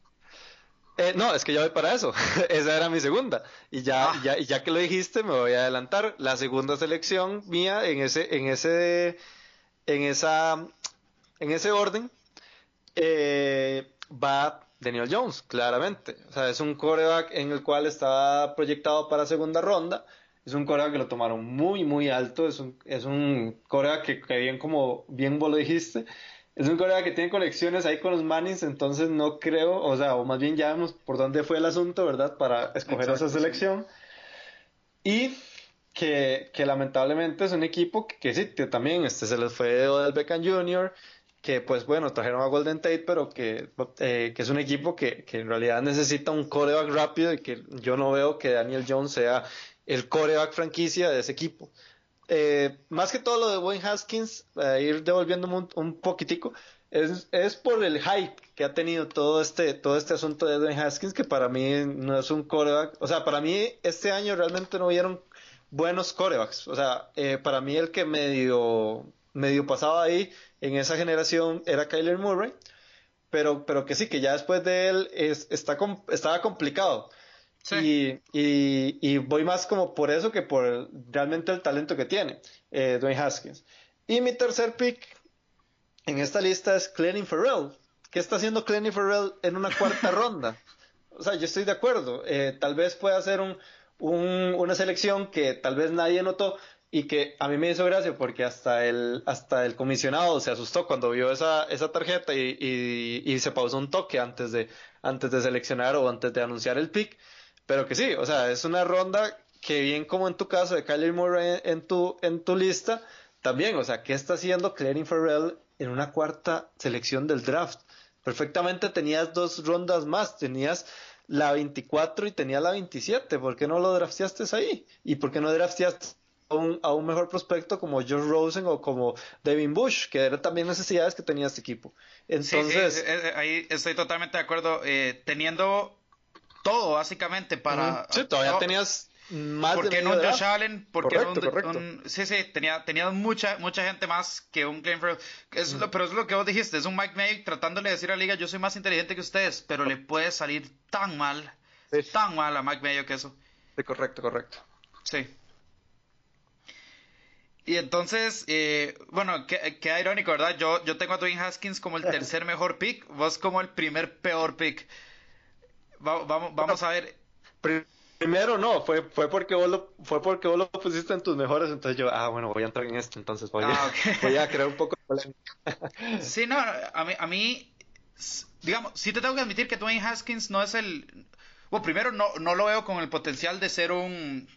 Eh, no, es que ya voy para eso. <laughs> Esa era mi segunda. Y ya, ah. ya, y ya que lo dijiste, me voy a adelantar. La segunda selección mía en ese, en ese, en esa en ese orden eh, va Daniel Jones, claramente. O sea, es un coreback en el cual está proyectado para segunda ronda. Es un coreback que lo tomaron muy, muy alto. Es un, es un coreback que, que, bien como bien vos lo dijiste. Es un coreback que tiene conexiones ahí con los Mannings, entonces no creo, o sea, o más bien ya vemos por dónde fue el asunto, ¿verdad? Para escoger esa selección. Y que, que, lamentablemente es un equipo que, que sí, que también este, se les fue Odell Beckham Jr., que pues bueno, trajeron a Golden Tate, pero que, eh, que es un equipo que, que, en realidad necesita un coreback rápido y que yo no veo que Daniel Jones sea el coreback franquicia de ese equipo. Eh, más que todo lo de Wayne Haskins, eh, ir devolviéndome un, un poquitico, es, es, por el hype que ha tenido todo este, todo este asunto de Wayne Haskins, que para mí no es un coreback, o sea, para mí este año realmente no hubieron buenos corebacks, o sea, eh, para mí el que medio, medio pasaba ahí en esa generación era Kyler Murray, pero, pero que sí, que ya después de él es, está, estaba complicado. Y, y, voy más como por eso que por realmente el talento que tiene eh, Dwayne Haskins. Y mi tercer pick en esta lista es Clenny Farrell. ¿Qué está haciendo Clenny Farrell en una cuarta <laughs> ronda? O sea, yo estoy de acuerdo. Eh, tal vez pueda ser un, un, una selección que tal vez nadie notó, y que a mí me hizo gracia porque hasta el, hasta el comisionado se asustó cuando vio esa, esa tarjeta y, y, se pausó un toque antes de, antes de seleccionar o antes de anunciar el pick. Pero que sí, o sea, es una ronda que bien como en tu caso de Kyler Murray en, tu, en tu lista, también, o sea, ¿qué está haciendo Clarence Farrell en una cuarta selección del draft? Perfectamente tenías dos rondas más, tenías la 24 y tenías la 27, ¿por qué no lo drafteaste ahí? ¿Y por qué no drafteaste a un, mejor prospecto como Josh Rosen o como Devin Bush, que eran también necesidades que tenía este equipo. Entonces, ahí estoy totalmente de acuerdo. Eh, teniendo todo, básicamente, para. Sí, todavía tenías más ¿Por qué no un Josh Allen? ¿Por qué no un, Sí, sí, tenía, tenía mucha, mucha gente más que un Glenn Es pero es lo que vos dijiste, es un Mike May tratándole de decir a la liga, yo soy más inteligente que ustedes, pero le puede salir tan mal, tan mal a Mike Mayo que eso. Sí, correcto, correcto. Sí. Y entonces, eh, bueno, qué, irónico, ¿verdad? Yo, yo tengo a Dwayne Haskins como el <laughs> tercer mejor pick, vos como el primer peor pick. vamos, vamos a ver. Primero no, fue, fue porque vos lo, fue porque vos lo pusiste en tus mejores, entonces yo, ah, bueno, voy a entrar en esto, entonces voy, a, ah, <laughs> voy a crear un poco de polémica. <laughs> Sí, no, a mí, a mí, digamos, sí te tengo que admitir que Dwayne Haskins no es el... Bueno, primero no, no lo veo con el potencial de ser un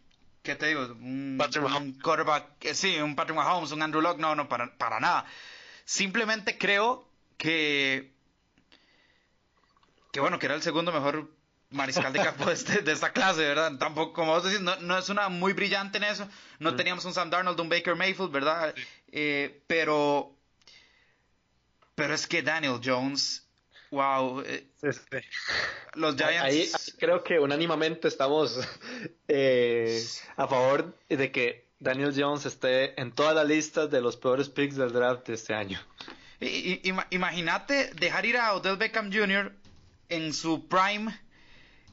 ¿qué te digo? Un, un quarterback, eh, sí, un Patrick Mahomes, un Andrew Luck, no, no, para, para nada. Simplemente creo que, que bueno, que era el segundo mejor mariscal de campo de, este, de esta clase, ¿verdad? Tampoco, como vos decís, no, no, es una muy brillante en eso. No mm. teníamos un Sam Darnold, un Baker Mayfield, ¿verdad? Eh, pero, pero es que Daniel Jones Wow. Eh, los Giants. Ahí, creo que unánimamente estamos eh, a favor de que Daniel Jones esté en todas las listas de los peores picks del draft de este año. Imagínate dejar ir a Odell Beckham Jr. en su prime,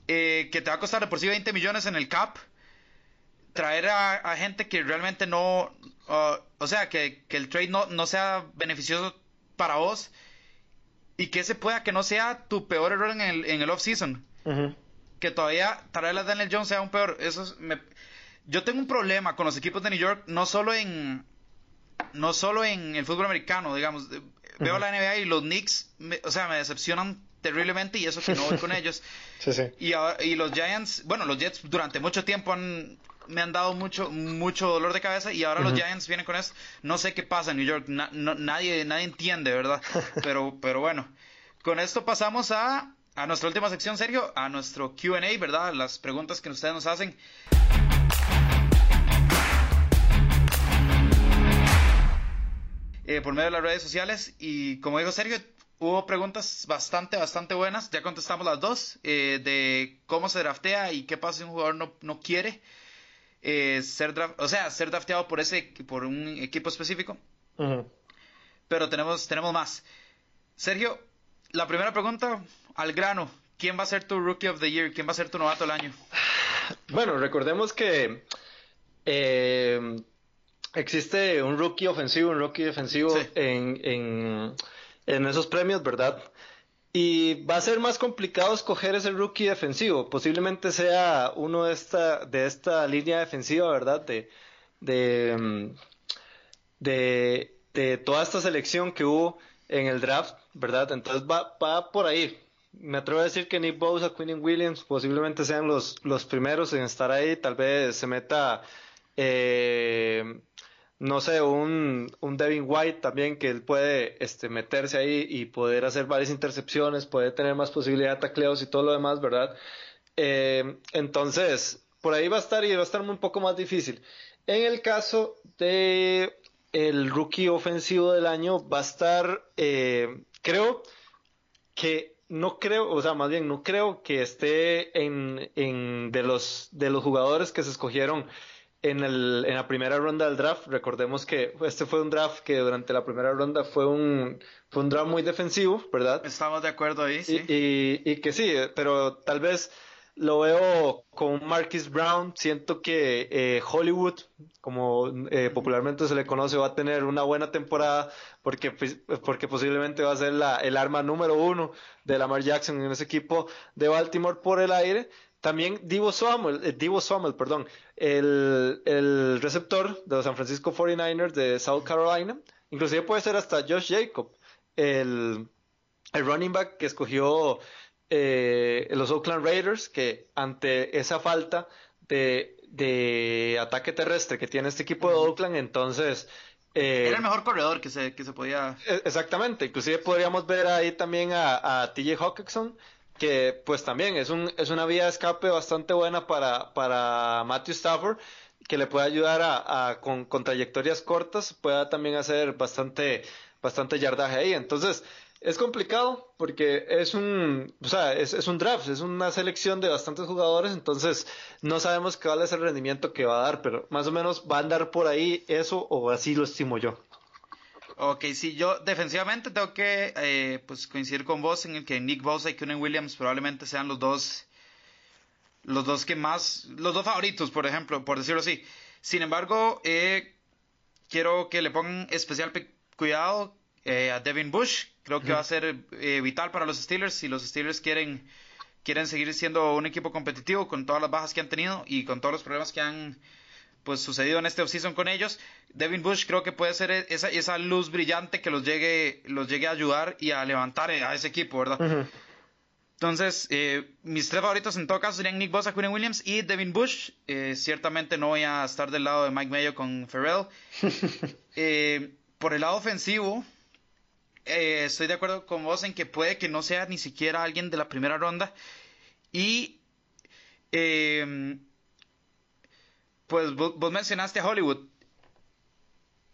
eh, que te va a costar de por sí 20 millones en el cap. Traer a, gente que realmente no. Uh, o sea, que, el trade no, no sea beneficioso para vos y que ese pueda que no sea tu peor error en el, en el off-season. Que todavía traer a Daniel Jones sea un peor. Eso Yo tengo un problema con los equipos de New York, no solo en no solo en el fútbol americano, digamos. Veo la NBA y los Knicks, o sea, me decepcionan terriblemente y eso que no voy con <laughs> ellos. Sí, sí. Y, y los Giants, bueno, los Jets durante mucho tiempo han me han dado mucho, mucho dolor de cabeza y ahora los Giants vienen con esto. No sé qué pasa en New York, nadie, nadie entiende, ¿verdad? <laughs> Pero, pero bueno, con esto pasamos a, a nuestra última sección, Sergio, a nuestro QA, ¿verdad? Las preguntas que ustedes nos hacen. Eh, por medio de las redes sociales y como dijo Sergio, hubo preguntas bastante, bastante buenas. Ya contestamos las dos eh, de cómo se draftea y qué pasa si un jugador no, no quiere eh, ser o sea, ser drafteado por ese por un equipo específico. Pero tenemos tenemos más. Sergio, la primera pregunta al grano, ¿quién va a ser tu rookie of the year? ¿Quién va a ser tu novato del año? Bueno, recordemos que eh, existe un rookie ofensivo, un rookie defensivo en, en, en, esos premios, ¿verdad? Y va a ser más complicado escoger ese rookie defensivo. Posiblemente sea uno de esta, de esta línea defensiva, ¿verdad? De, de, mm, de, de toda esta selección que hubo en el draft, ¿verdad? Entonces va, va por ahí. Me atrevo a decir que Nick Bosa, Quinn Williams posiblemente sean los, los primeros en estar ahí. Tal vez se meta eh, no sé, un, un Devin White también que él puede este, meterse ahí y poder hacer varias intercepciones, puede tener más posibilidad de tacleos y todo lo demás, ¿verdad? Eh, entonces, por ahí va a estar y va a estar un poco más difícil. En el caso de el rookie ofensivo del año, va a estar, eh, creo que no creo, o sea, más bien no creo que esté en, en de los de los jugadores que se escogieron en, el, en la primera ronda del draft. Recordemos que este fue un draft que durante la primera ronda fue un, fue un draft muy defensivo, ¿verdad? Estamos de acuerdo ahí, sí. Y, y, que sí, pero tal vez lo veo con Marquis Brown. Siento que eh, Hollywood, como eh, popularmente se le conoce, va a tener una buena temporada porque, pues, porque posiblemente va a ser la, el arma número uno de Lamar Jackson en ese equipo de Baltimore por el aire. También Divo Samuel, eh, Divo Samuel, perdón, el, el, receptor de los San Francisco 49ers de South Carolina. Inclusive puede ser hasta Josh Jacob, el, el running back que escogió eh, los Oakland Raiders, que ante esa falta de, de ataque terrestre que tiene este equipo de Oakland, entonces... Eh, Era el mejor corredor que se, que se podía... E, exactamente, inclusive podríamos ver ahí también a, a TJ Hawkinson, que pues también es, un, es una vía de escape bastante buena para, para Matthew Stafford, que le puede ayudar a, con, trayectorias cortas, pueda también hacer bastante, bastante yardaje ahí. Entonces, es complicado porque es un, o sea, es, es, un draft, es una selección de bastantes jugadores, entonces no sabemos qué vale el rendimiento que va a dar, pero más o menos va a andar por ahí eso o así lo estimo yo. Ok, sí, yo defensivamente tengo que eh, pues coincidir con vos en el que Nick Bosa y Kunen Williams probablemente sean los dos los dos que más los dos favoritos, por ejemplo, por decirlo así. Sin embargo, eh, quiero que le pongan especial cuidado eh, a Devin Bush. Creo que va a ser vital para los Steelers si los Steelers quieren quieren seguir siendo un equipo competitivo con todas las bajas que han tenido y con todos los problemas que han pues sucedido en este offseason con ellos. Devin Bush creo que puede ser esa, esa luz brillante que los llegue, los llegue a ayudar y a levantar a ese equipo, ¿verdad? Entonces, eh, mis tres favoritos en todo caso serían Nick Bosa, Quinn Williams y Devin Bush. Eh, ciertamente no voy a estar del lado de Mike Mayo con Ferrell. <laughs> Eh, por el lado ofensivo, estoy de acuerdo con vos en que puede que no sea ni siquiera alguien de la primera ronda. Y pues vos, mencionaste a Hollywood.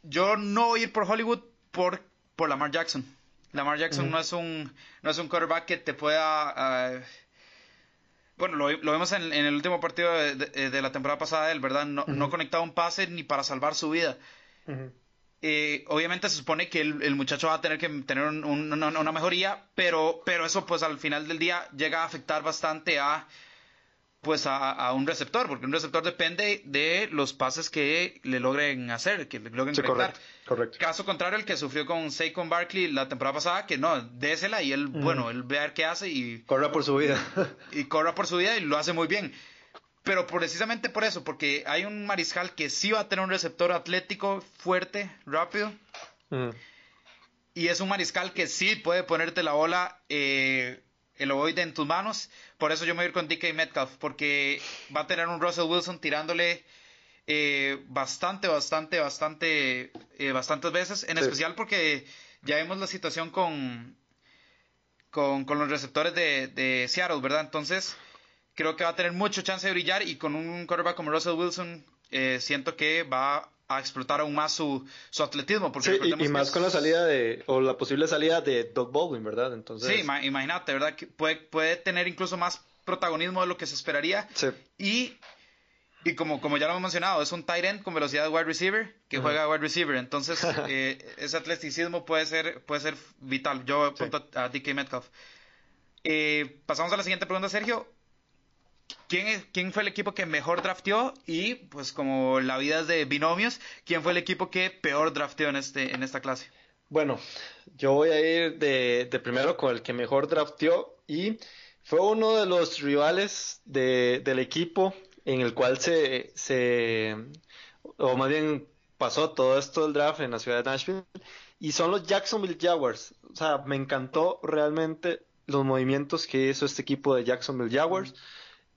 Yo no voy a ir por Hollywood por, por Lamar Jackson. Lamar Jackson no es un no es un quarterback que te pueda ah, bueno lo, vemos en, el último partido de, la temporada pasada él verdad no, no conectaba un pase ni para salvar su vida. Eh, obviamente se supone que el, muchacho va a tener que tener una, mejoría pero pero eso pues al final del día llega a afectar bastante a pues a, un receptor, porque un receptor depende de los pases que le logren hacer, que le logren sí, correcto, Caso contrario, el que sufrió con Saquon Barkley la temporada pasada, que no, désela y él, bueno, él ve a ver qué hace y... Corra por su vida. <laughs> y corra por su vida y lo hace muy bien. Pero precisamente por eso, porque hay un mariscal que sí va a tener un receptor atlético, fuerte, rápido. Y es un mariscal que sí puede ponerte la bola eh, el ovoide en tus manos. Por eso yo me voy a ir con DK Metcalf, porque va a tener un Russell Wilson tirándole eh, bastante, bastante, bastante, eh, bastantes veces. En especial porque ya vemos la situación con, con, los receptores de, de, Seattle, ¿verdad? Entonces, creo que va a tener mucho chance de brillar y con un quarterback como Russell Wilson, eh, siento que va a explotar aún más su, su atletismo. Porque sí, y, más con la salida de, o la posible salida de Doug Baldwin, ¿verdad? Entonces... Sí, imagínate, ¿verdad? Que puede, puede tener incluso más protagonismo de lo que se esperaría. Sí. Y, y como, como ya lo hemos mencionado, es un tight end con velocidad de wide receiver que juega wide receiver. Entonces, <laughs> eh, ese atleticismo puede ser, puede ser vital. Yo apunto a DK Metcalf. Eh, pasamos a la siguiente pregunta, Sergio. ¿Quién, ¿quién, fue el equipo que mejor drafteó? Y, pues, como la vida es de binomios, ¿quién fue el equipo que peor drafteó en, este, en esta clase? Bueno, yo voy a ir de, primero con el que mejor drafteó y fue uno de los rivales del equipo en el cual se, se, o más bien pasó todo esto del draft en la ciudad de Nashville y son los Jacksonville Jaguars. O sea, me encantó realmente los movimientos que hizo este equipo de Jacksonville Jaguars,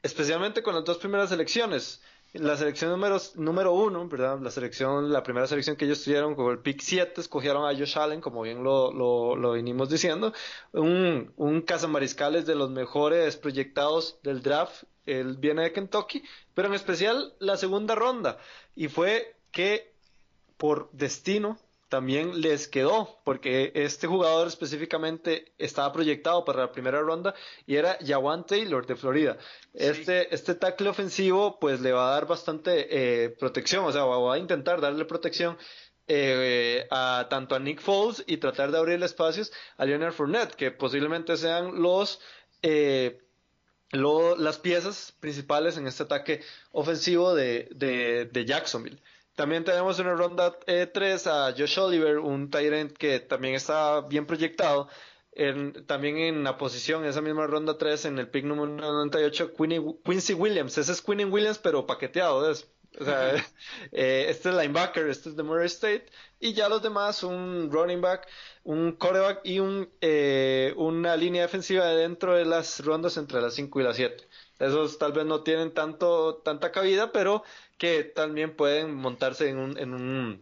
especialmente con las dos primeras selecciones. La selección número, número uno, ¿verdad? La selección, la primera selección que ellos tuvieron con el pick 7, escogieron a Josh Allen, como bien lo, lo, lo venimos diciendo, un, un cazamariscales de los mejores proyectados del draft, él viene de Kentucky, pero en especial la segunda ronda, y fue que por destino también les quedó, porque este jugador específicamente estaba proyectado para la primera ronda y era Jawan Taylor de Florida. Este, este tackle ofensivo pues le va a dar bastante eh, protección, o sea, va a intentar darle protección eh, a tanto a Nick Foles y tratar de abrirle espacios a Leonard Fournette, que posiblemente sean los eh, las piezas principales en este ataque ofensivo de, de, de Jacksonville. También tenemos en la ronda 3 a Josh Oliver, un Tyrant que también está bien proyectado. también en la posición, esa misma ronda 3, en el pick número 98, Quincy Williams. Ese es Quincy Williams, pero paqueteado. ¿ves? O sea, <laughs> eh, este es linebacker, este es de Murray State. Y ya los demás, un running back, un quarterback y un, eh, una línea defensiva dentro de las rondas entre las 5 y las 7. Esos tal vez no tienen tanto, tanta cabida, pero que también pueden montarse en un, en un,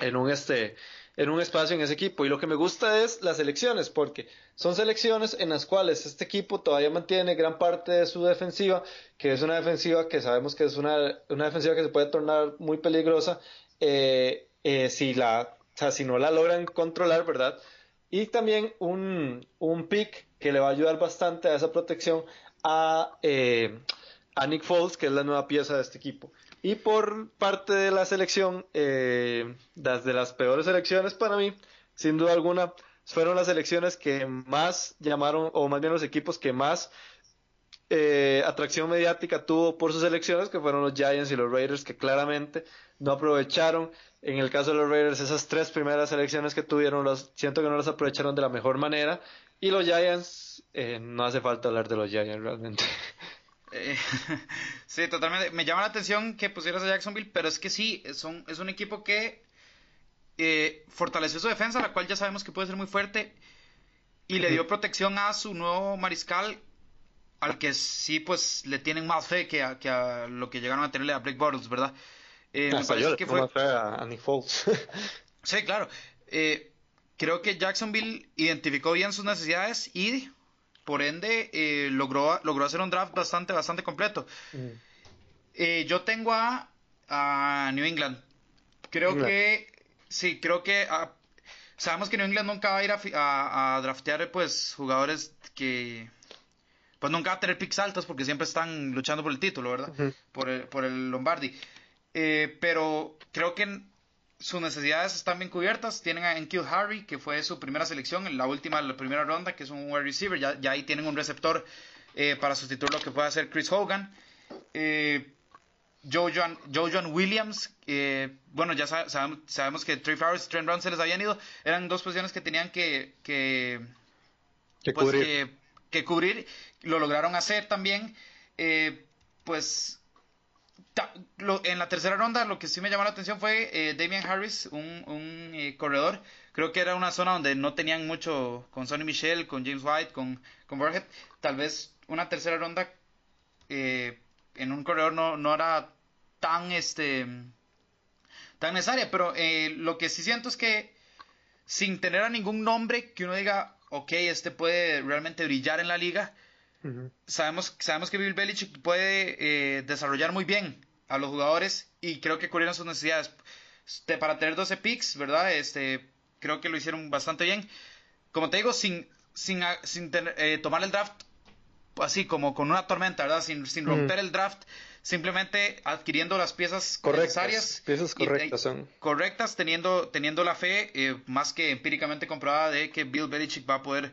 en un este, en un espacio en ese equipo. Y lo que me gusta es las elecciones, porque son selecciones en las cuales este equipo todavía mantiene gran parte de su defensiva, que es una defensiva que sabemos que es una, una defensiva que se puede tornar muy peligrosa eh, eh, si la, o sea, si no la logran controlar, ¿verdad? Y también un, un pick que le va a ayudar bastante a esa protección a, eh, a Nick Foles, que es la nueva pieza de este equipo. Y por parte de la selección, eh, las de las peores selecciones para mí, sin duda alguna, fueron las selecciones que más llamaron, o más bien los equipos que más eh, atracción mediática tuvo por sus selecciones, que fueron los Giants y los Raiders, que claramente no aprovecharon. En el caso de los Raiders, esas tres primeras selecciones que tuvieron, los, siento que no las aprovecharon de la mejor manera. Y los Giants, eh, no hace falta hablar de los Giants realmente. <laughs> Eh, <laughs> sí, totalmente. Me llama la atención que pusieras a Jacksonville, pero es que sí, son, es un equipo que eh, fortaleció su defensa, la cual ya sabemos que puede ser muy fuerte, y le dio protección a su nuevo mariscal, al que sí, pues le tienen más fe que a, que a lo que llegaron a tenerle a Blake Bortles, ¿verdad? Eh, me parece que fue más fe a, Nick Foles. <laughs> sí, claro. Eh, creo que Jacksonville identificó bien sus necesidades y por ende eh, logró, logró hacer un draft bastante, bastante completo. Mm. Eh, yo tengo a, a, New England. Creo que, sí, creo que ah, sabemos que New England nunca va a ir a, a, draftear pues jugadores que pues nunca va a tener picks altos porque siempre están luchando por el título, ¿verdad? por, el, por el Lombardi. Eh, pero creo que sus necesidades están bien cubiertas. Tienen a Enkil Harry, que fue su primera selección, en la última, la primera ronda, que es un wide receiver. Ya, ya ahí tienen un receptor eh, para sustituir lo que puede hacer Chris Hogan. Eh, Joe, John, Williams, eh, bueno, ya sabemos, sabemos, que Trey Flowers y Trent Brown se les habían ido. Eran dos posiciones que tenían que, que, pues, cubrir. Que, cubrir. Lo lograron hacer también. pues en la tercera ronda lo que sí me llamó la atención fue eh, Damian Harris, un, eh, corredor. Creo que era una zona donde no tenían mucho con Sonny Michel, con James White, con, con Tal vez una tercera ronda eh, en un corredor no, no era tan, este, tan necesaria. Pero lo que sí siento es que sin tener a ningún nombre que uno diga, ok, este puede realmente brillar en la liga, sabemos, sabemos que Bill Belichick puede eh, desarrollar muy bien a los jugadores y creo que cubrieron sus necesidades. Este, para tener 12 picks, ¿verdad? Este, creo que lo hicieron bastante bien. Como te digo, sin, sin, sin eh, tomar el draft así como con una tormenta, ¿verdad? Sin, sin romper el draft, simplemente adquiriendo las piezas correctas, necesarias. Piezas correctas son. Correctas, teniendo, teniendo la fe, eh, más que empíricamente comprobada, de que Bill Belichick va a poder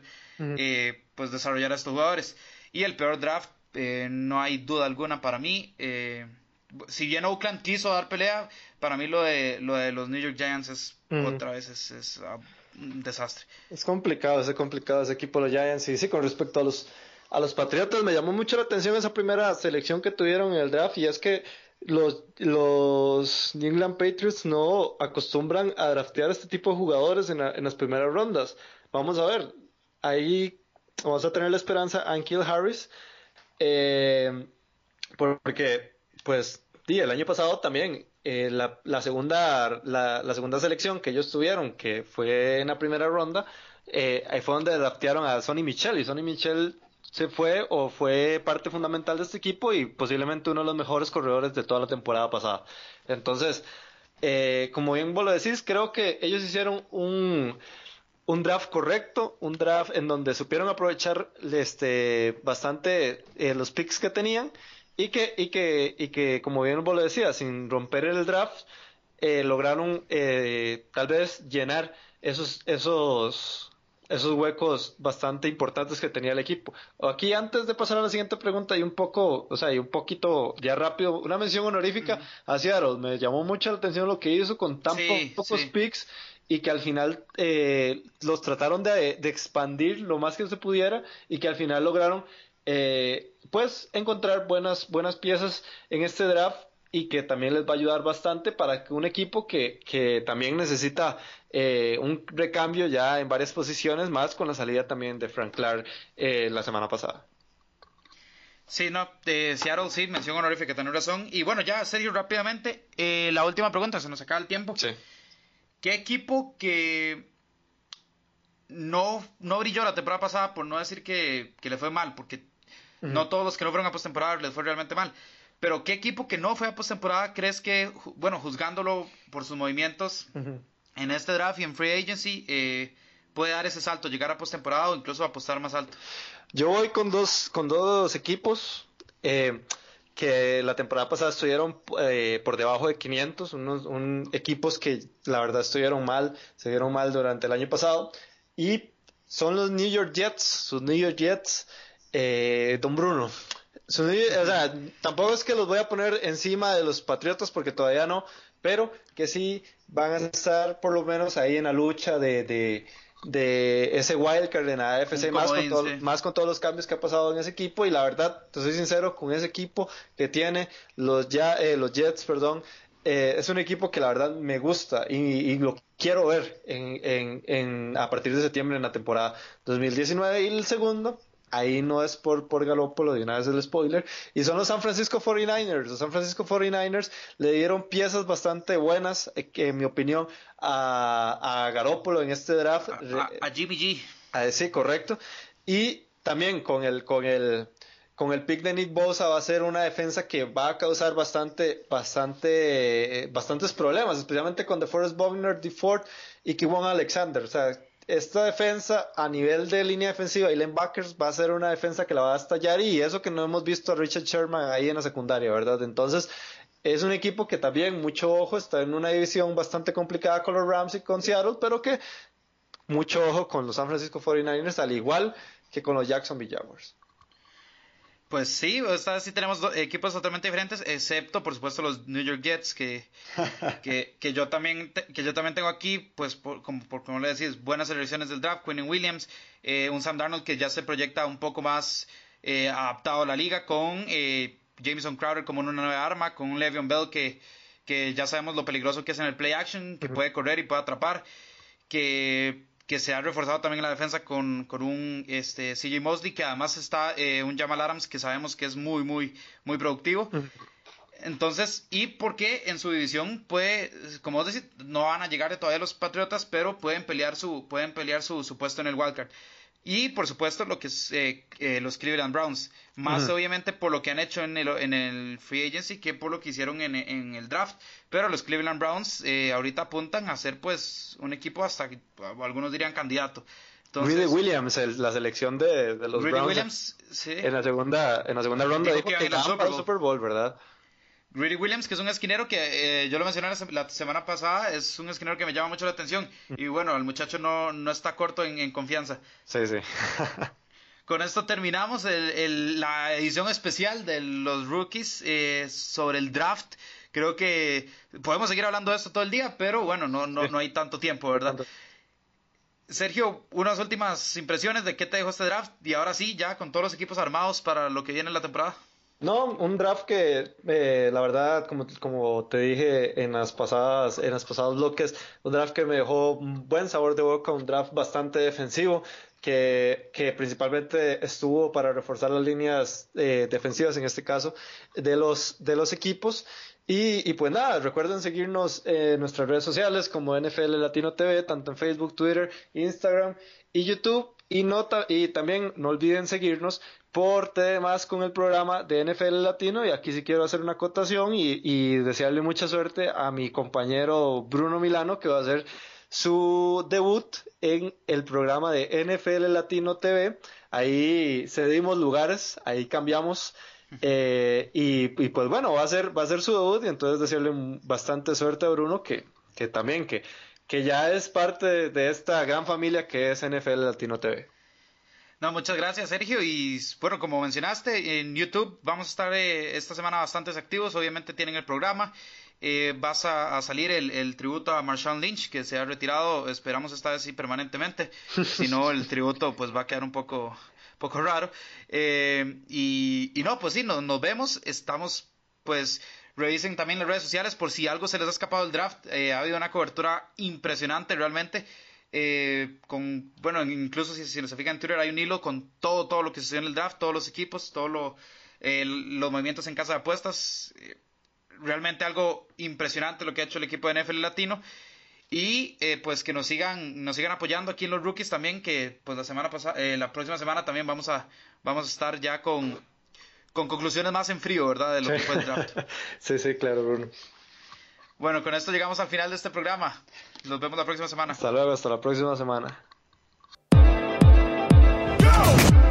pues desarrollar a estos jugadores. Y el peor draft, eh, no hay duda alguna para mí. Eh, si bien Oakland quiso dar pelea, para mí lo de, lo de los New York Giants es otra vez es, un desastre. Es complicado, es complicado ese equipo de los Giants. Y sí, con respecto a los, a los Patriotas, me llamó mucho la atención esa primera selección que tuvieron en el draft. Y es que los, los New England Patriots no acostumbran a draftear este tipo de jugadores en, en las primeras rondas. Vamos a ver, ahí vamos a tener la esperanza a Kill Harris. Eh, porque, pues, sí, el año pasado también eh, la, segunda, la, segunda selección que ellos tuvieron, que fue en la primera ronda, eh, ahí fue donde adaptaron a Sonny Michel y Sonny Michel se fue o fue parte fundamental de este equipo y posiblemente uno de los mejores corredores de toda la temporada pasada. Entonces, eh, como bien vos lo decís, creo que ellos hicieron un, un draft correcto, un draft en donde supieron aprovechar este, bastante eh, los picks que tenían y que, y que, y que, como bien vos lo decías, sin romper el draft, eh, lograron eh, tal vez llenar esos, esos, esos huecos bastante importantes que tenía el equipo. Aquí, antes de pasar a la siguiente pregunta, hay un poco, o sea, hay un poquito ya rápido, una mención honorífica a Seattle. Me llamó mucho la atención lo que hizo con tan pocos picks y que al final eh, los trataron de, de, expandir lo más que se pudiera y que al final lograron eh, pues encontrar buenas, buenas piezas en este draft y que también les va a ayudar bastante para que un equipo que, que también necesita eh, un recambio ya en varias posiciones, más con la salida también de Frank Clark eh, la semana pasada. Sí, no, de Seattle sí, mención honorífica, tenés razón. Y bueno, ya, Sergio, rápidamente, eh, la última pregunta, se nos acaba el tiempo. Sí. ¿Qué equipo que no, no brilló la temporada pasada, por no decir que, que le fue mal, porque no todos los que no fueron a postemporada les fue realmente mal. Pero ¿qué equipo que no fue a postemporada crees que, bueno, juzgándolo por sus movimientos en este draft y en free agency, eh, puede dar ese salto, llegar a postemporada o incluso apostar más alto? Yo voy con dos, con dos equipos eh, que la temporada pasada estuvieron eh, por debajo de 500, unos un, equipos que la verdad estuvieron mal, se vieron mal durante el año pasado. Y son los New York Jets, sus New York Jets eh, don Bruno, o sea, <laughs> tampoco es que los voy a poner encima de los Patriotas porque todavía no, pero que sí van a estar por lo menos ahí en la lucha de, de, de ese wildcard en AFC, más con, más con todos los cambios que ha pasado en ese equipo. Y la verdad, te soy sincero, con ese equipo que tiene los, ya, eh, los Jets, perdón, eh, es un equipo que la verdad me gusta y, y lo quiero ver en, en, en, a partir de septiembre en la temporada 2019 y el segundo ahí no es por, por Galópolo, de una vez el spoiler, y son los San Francisco 49ers. Los San Francisco 49ers le dieron piezas bastante buenas, eh, en mi opinión, a, a Garópolo en este draft. A, Jimmy G. Ah, sí, correcto. Y también con el, con el, con el pick de Nick Bosa va a ser una defensa que va a causar bastante, bastante, eh, bastantes problemas, especialmente con DeForest Buckner, DeFord y Kiwon Alexander. O sea, esta defensa a nivel de línea defensiva y linebackers va a ser una defensa que la va a estallar y eso que no hemos visto a Richard Sherman ahí en la secundaria, ¿verdad? Entonces es un equipo que también, mucho ojo, está en una división bastante complicada con los Rams y con Seattle, pero que mucho ojo con los San Francisco 49ers, al igual que con los Jacksonville Jaguars. Pues sí, esta sí tenemos equipos totalmente diferentes, excepto por supuesto los New York Jets que, <laughs> que, yo también que yo también tengo aquí, pues por, como, por, como le decís, buenas selecciones del draft, Quinn Williams, eh, un Sam Darnold que ya se proyecta un poco más eh, adaptado a la liga con eh, Jameson Crowder como una nueva arma, con un Le'Veon Bell que, que ya sabemos lo peligroso que es en el play action, que puede correr y puede atrapar, que que se ha reforzado también en la defensa con, con un este, CJ Mosley, que además está eh, un Jamal Adams que sabemos que es muy, muy, muy productivo. Entonces, y porque en su división puede, como vos decís, no van a llegar todavía los Patriotas, pero pueden pelear su, pueden pelear su, su puesto en el wildcard. Y por supuesto lo que es eh, eh, los Cleveland Browns, más obviamente por lo que han hecho en el, en el free agency que por lo que hicieron en, en el draft. Pero los Cleveland Browns eh, ahorita apuntan a ser pues un equipo hasta, algunos dirían candidato. Entonces, Williams, la selección de, de los Browns Williams, sí. en la segunda en la segunda ronda dijo, que, para el Super Bowl, ¿verdad? Greedy Williams, que es un esquinero que eh, yo lo mencioné la, semana pasada, es un esquinero que me llama mucho la atención. Y bueno, el muchacho no, no está corto en, confianza. Sí, sí. <laughs> Con esto terminamos la edición especial de los rookies eh, sobre el draft. Creo que podemos seguir hablando de esto todo el día, pero bueno, no, no, no hay tanto tiempo, ¿verdad? Sergio, unas últimas impresiones de qué te dejó este draft y ahora sí, ya con todos los equipos armados para lo que viene en la temporada. No, un draft que eh, la verdad, como, te dije en las pasadas, en los pasados bloques, un draft que me dejó un buen sabor de boca, un draft bastante defensivo, que, que principalmente estuvo para reforzar las líneas eh, defensivas en este caso de los, de los equipos. Y, y, pues nada, recuerden seguirnos en nuestras redes sociales como NFL Latino TV, tanto en Facebook, Twitter, Instagram y YouTube. Y, nota, y también no olviden seguirnos por temas con el programa de NFL Latino. Y aquí sí quiero hacer una acotación y, y desearle mucha suerte a mi compañero Bruno Milano, que va a hacer su debut en el programa de NFL Latino TV. Ahí cedimos lugares, ahí cambiamos. Eh, y, y, pues bueno, va a ser, va a ser su debut y entonces desearle bastante suerte a Bruno que, que también que, que ya es parte de, esta gran familia que es NFL Latino TV. No, muchas gracias Sergio y bueno, como mencionaste, en YouTube vamos a estar eh, esta semana bastante activos, obviamente tienen el programa, eh, vas a, a salir el, el, tributo a Marshawn Lynch que se ha retirado, esperamos estar así permanentemente, <laughs> si no el tributo pues va a quedar un poco poco raro. Eh, y, y, no, pues sí, nos, vemos. Estamos, pues, revisen también las redes sociales por si algo se les ha escapado del draft. Eh, ha habido una cobertura impresionante realmente. Eh, con, bueno, incluso si, si nos fijan en Twitter hay un hilo con todo, todo lo que sucedió en el draft, todos los equipos, todos lo, eh, los movimientos en casa de apuestas. realmente algo impresionante lo que ha hecho el equipo de NFL Latino. Y eh, pues que nos sigan, nos sigan apoyando aquí en los rookies también, que pues la semana pasada, eh, la próxima semana también vamos a, vamos a estar ya con, con conclusiones más en frío, ¿verdad? De lo que fue el draft. <laughs> sí, sí, claro, Bruno. Bueno, con esto llegamos al final de este programa. Nos vemos la próxima semana. Hasta luego, hasta la próxima semana. ¡Go!